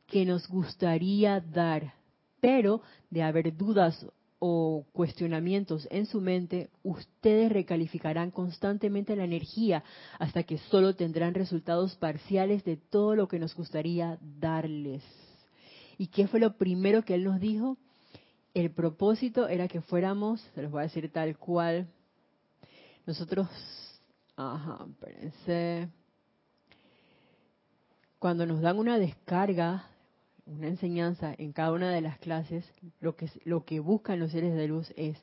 que nos gustaría dar. Pero de haber dudas o cuestionamientos en su mente, ustedes recalificarán constantemente la energía hasta que solo tendrán resultados parciales de todo lo que nos gustaría darles. ¿Y qué fue lo primero que él nos dijo? El propósito era que fuéramos, se los voy a decir tal cual, nosotros, ajá, espérense, cuando nos dan una descarga una enseñanza en cada una de las clases, lo que, lo que buscan los seres de luz es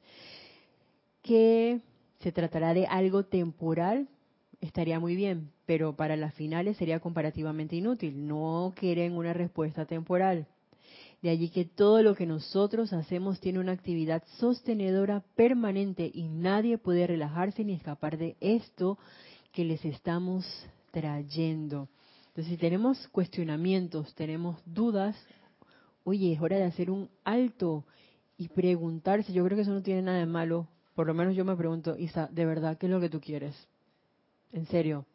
que se tratará de algo temporal, estaría muy bien, pero para las finales sería comparativamente inútil. No quieren una respuesta temporal. De allí que todo lo que nosotros hacemos tiene una actividad sostenedora permanente y nadie puede relajarse ni escapar de esto que les estamos trayendo. Si tenemos cuestionamientos, tenemos dudas, oye, es hora de hacer un alto y preguntarse. Yo creo que eso no tiene nada de malo. Por lo menos yo me pregunto, Isa, ¿de verdad qué es lo que tú quieres? En serio.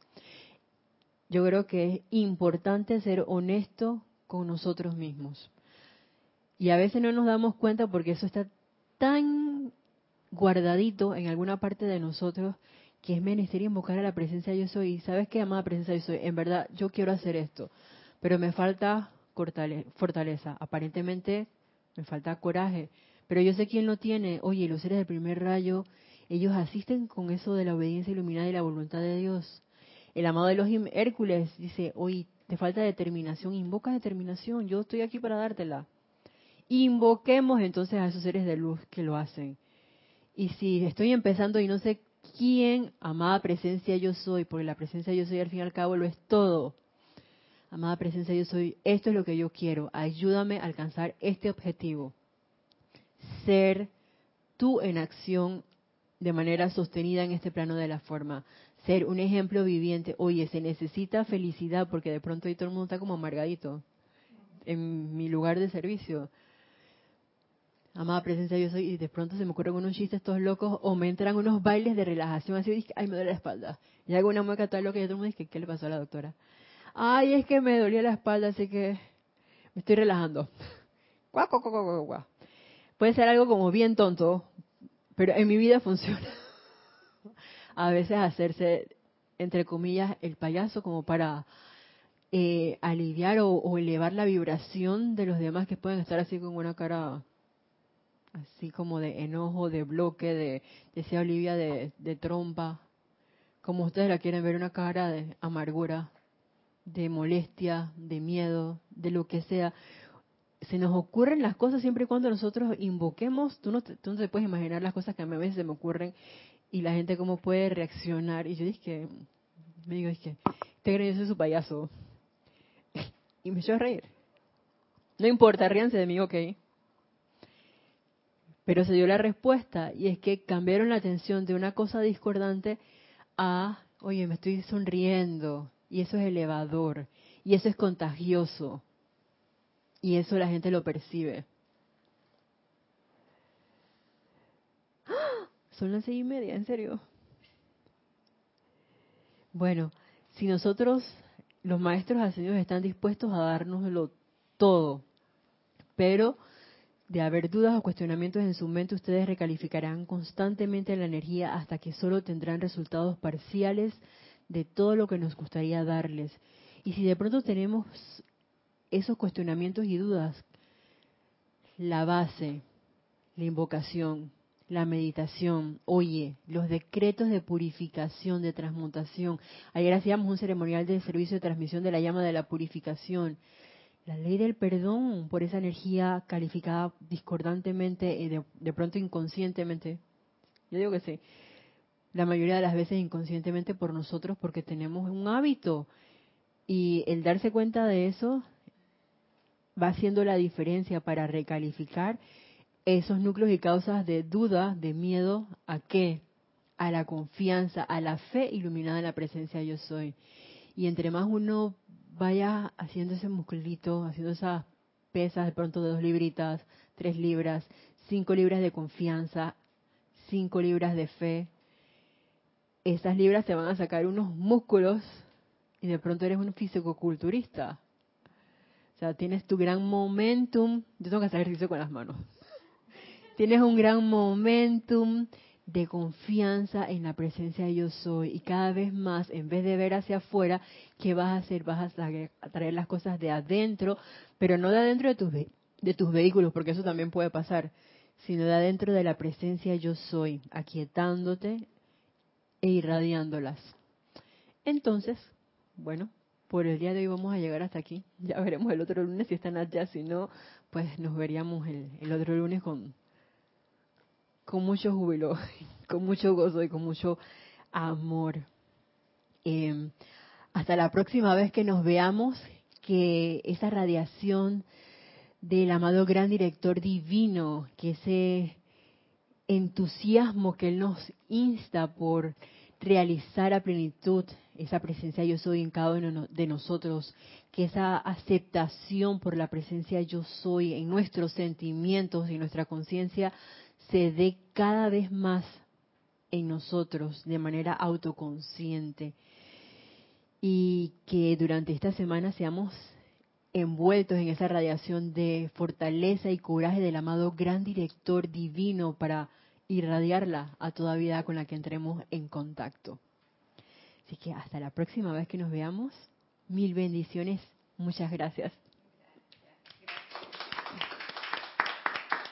Yo creo que es importante ser honesto con nosotros mismos. Y a veces no nos damos cuenta porque eso está tan guardadito en alguna parte de nosotros que es menester invocar a la presencia yo soy. Sabes qué, amada presencia yo soy, en verdad yo quiero hacer esto, pero me falta fortaleza. Aparentemente me falta coraje, pero yo sé quién lo tiene. Oye, los seres del primer rayo, ellos asisten con eso de la obediencia iluminada y la voluntad de Dios. El amado de los Hércules dice, oye, te falta determinación, invoca determinación, yo estoy aquí para dártela. Invoquemos entonces a esos seres de luz que lo hacen. Y si estoy empezando y no sé quién, amada presencia yo soy, porque la presencia yo soy al fin y al cabo lo es todo. Amada presencia yo soy, esto es lo que yo quiero, ayúdame a alcanzar este objetivo. Ser tú en acción de manera sostenida en este plano de la forma. Ser un ejemplo viviente. Oye, se necesita felicidad porque de pronto ahí todo el mundo está como amargadito en mi lugar de servicio amada presencia yo soy, y de pronto se me ocurren unos chistes todos locos, o me entran unos bailes de relajación, así, y ay, me duele la espalda. Y hago una mueca toda loca y el mundo dice, ¿qué le pasó a la doctora? Ay, es que me dolía la espalda, así que me estoy relajando. Puede ser algo como bien tonto, pero en mi vida funciona. a veces hacerse, entre comillas, el payaso como para eh, aliviar o, o elevar la vibración de los demás que pueden estar así con una cara así como de enojo, de bloque, de, decía Olivia, de, trompa, como ustedes la quieren ver, una cara de amargura, de molestia, de miedo, de lo que sea. Se nos ocurren las cosas siempre y cuando nosotros invoquemos, tú no te, tú no te puedes imaginar las cosas que a mí a veces se me ocurren y la gente cómo puede reaccionar. Y yo dije me digo, es que, este yo soy su payaso. y me echó a reír. No importa, ríanse de mí, ok. Pero se dio la respuesta y es que cambiaron la atención de una cosa discordante a, oye, me estoy sonriendo y eso es elevador y eso es contagioso y eso la gente lo percibe. Son las seis y media, en serio. Bueno, si nosotros, los maestros ascendidos, están dispuestos a dárnoslo todo, pero de haber dudas o cuestionamientos en su mente, ustedes recalificarán constantemente la energía hasta que solo tendrán resultados parciales de todo lo que nos gustaría darles. Y si de pronto tenemos esos cuestionamientos y dudas, la base, la invocación, la meditación, oye, los decretos de purificación, de transmutación. Ayer hacíamos un ceremonial de servicio de transmisión de la llama de la purificación la ley del perdón por esa energía calificada discordantemente y de, pronto inconscientemente. Yo digo que sí. La mayoría de las veces inconscientemente por nosotros porque tenemos un hábito. Y el darse cuenta de eso va haciendo la diferencia para recalificar esos núcleos y causas de duda, de miedo, ¿a qué? A la confianza, a la fe iluminada en la presencia yo soy. Y entre más uno vaya haciendo ese musculito, haciendo esas pesas de pronto de dos libritas, tres libras, cinco libras de confianza, cinco libras de fe. Esas libras te van a sacar unos músculos y de pronto eres un fisicoculturista. O sea, tienes tu gran momentum. Yo tengo que hacer ejercicio con las manos. Tienes un gran momentum de confianza en la presencia de yo soy. Y cada vez más, en vez de ver hacia afuera, ¿qué vas a hacer? Vas a traer las cosas de adentro, pero no de adentro de tus, de tus vehículos, porque eso también puede pasar, sino de adentro de la presencia yo soy, aquietándote e irradiándolas. Entonces, bueno, por el día de hoy vamos a llegar hasta aquí. Ya veremos el otro lunes si están allá, si no, pues nos veríamos el, el otro lunes con, con mucho júbilo, con mucho gozo y con mucho amor. Eh, hasta la próxima vez que nos veamos, que esa radiación del amado gran director divino, que ese entusiasmo que Él nos insta por realizar a plenitud esa presencia yo soy en cada uno de nosotros, que esa aceptación por la presencia yo soy en nuestros sentimientos y nuestra conciencia se dé cada vez más en nosotros de manera autoconsciente y que durante esta semana seamos envueltos en esa radiación de fortaleza y coraje del amado gran director divino para irradiarla a toda vida con la que entremos en contacto. Así que hasta la próxima vez que nos veamos, mil bendiciones, muchas gracias.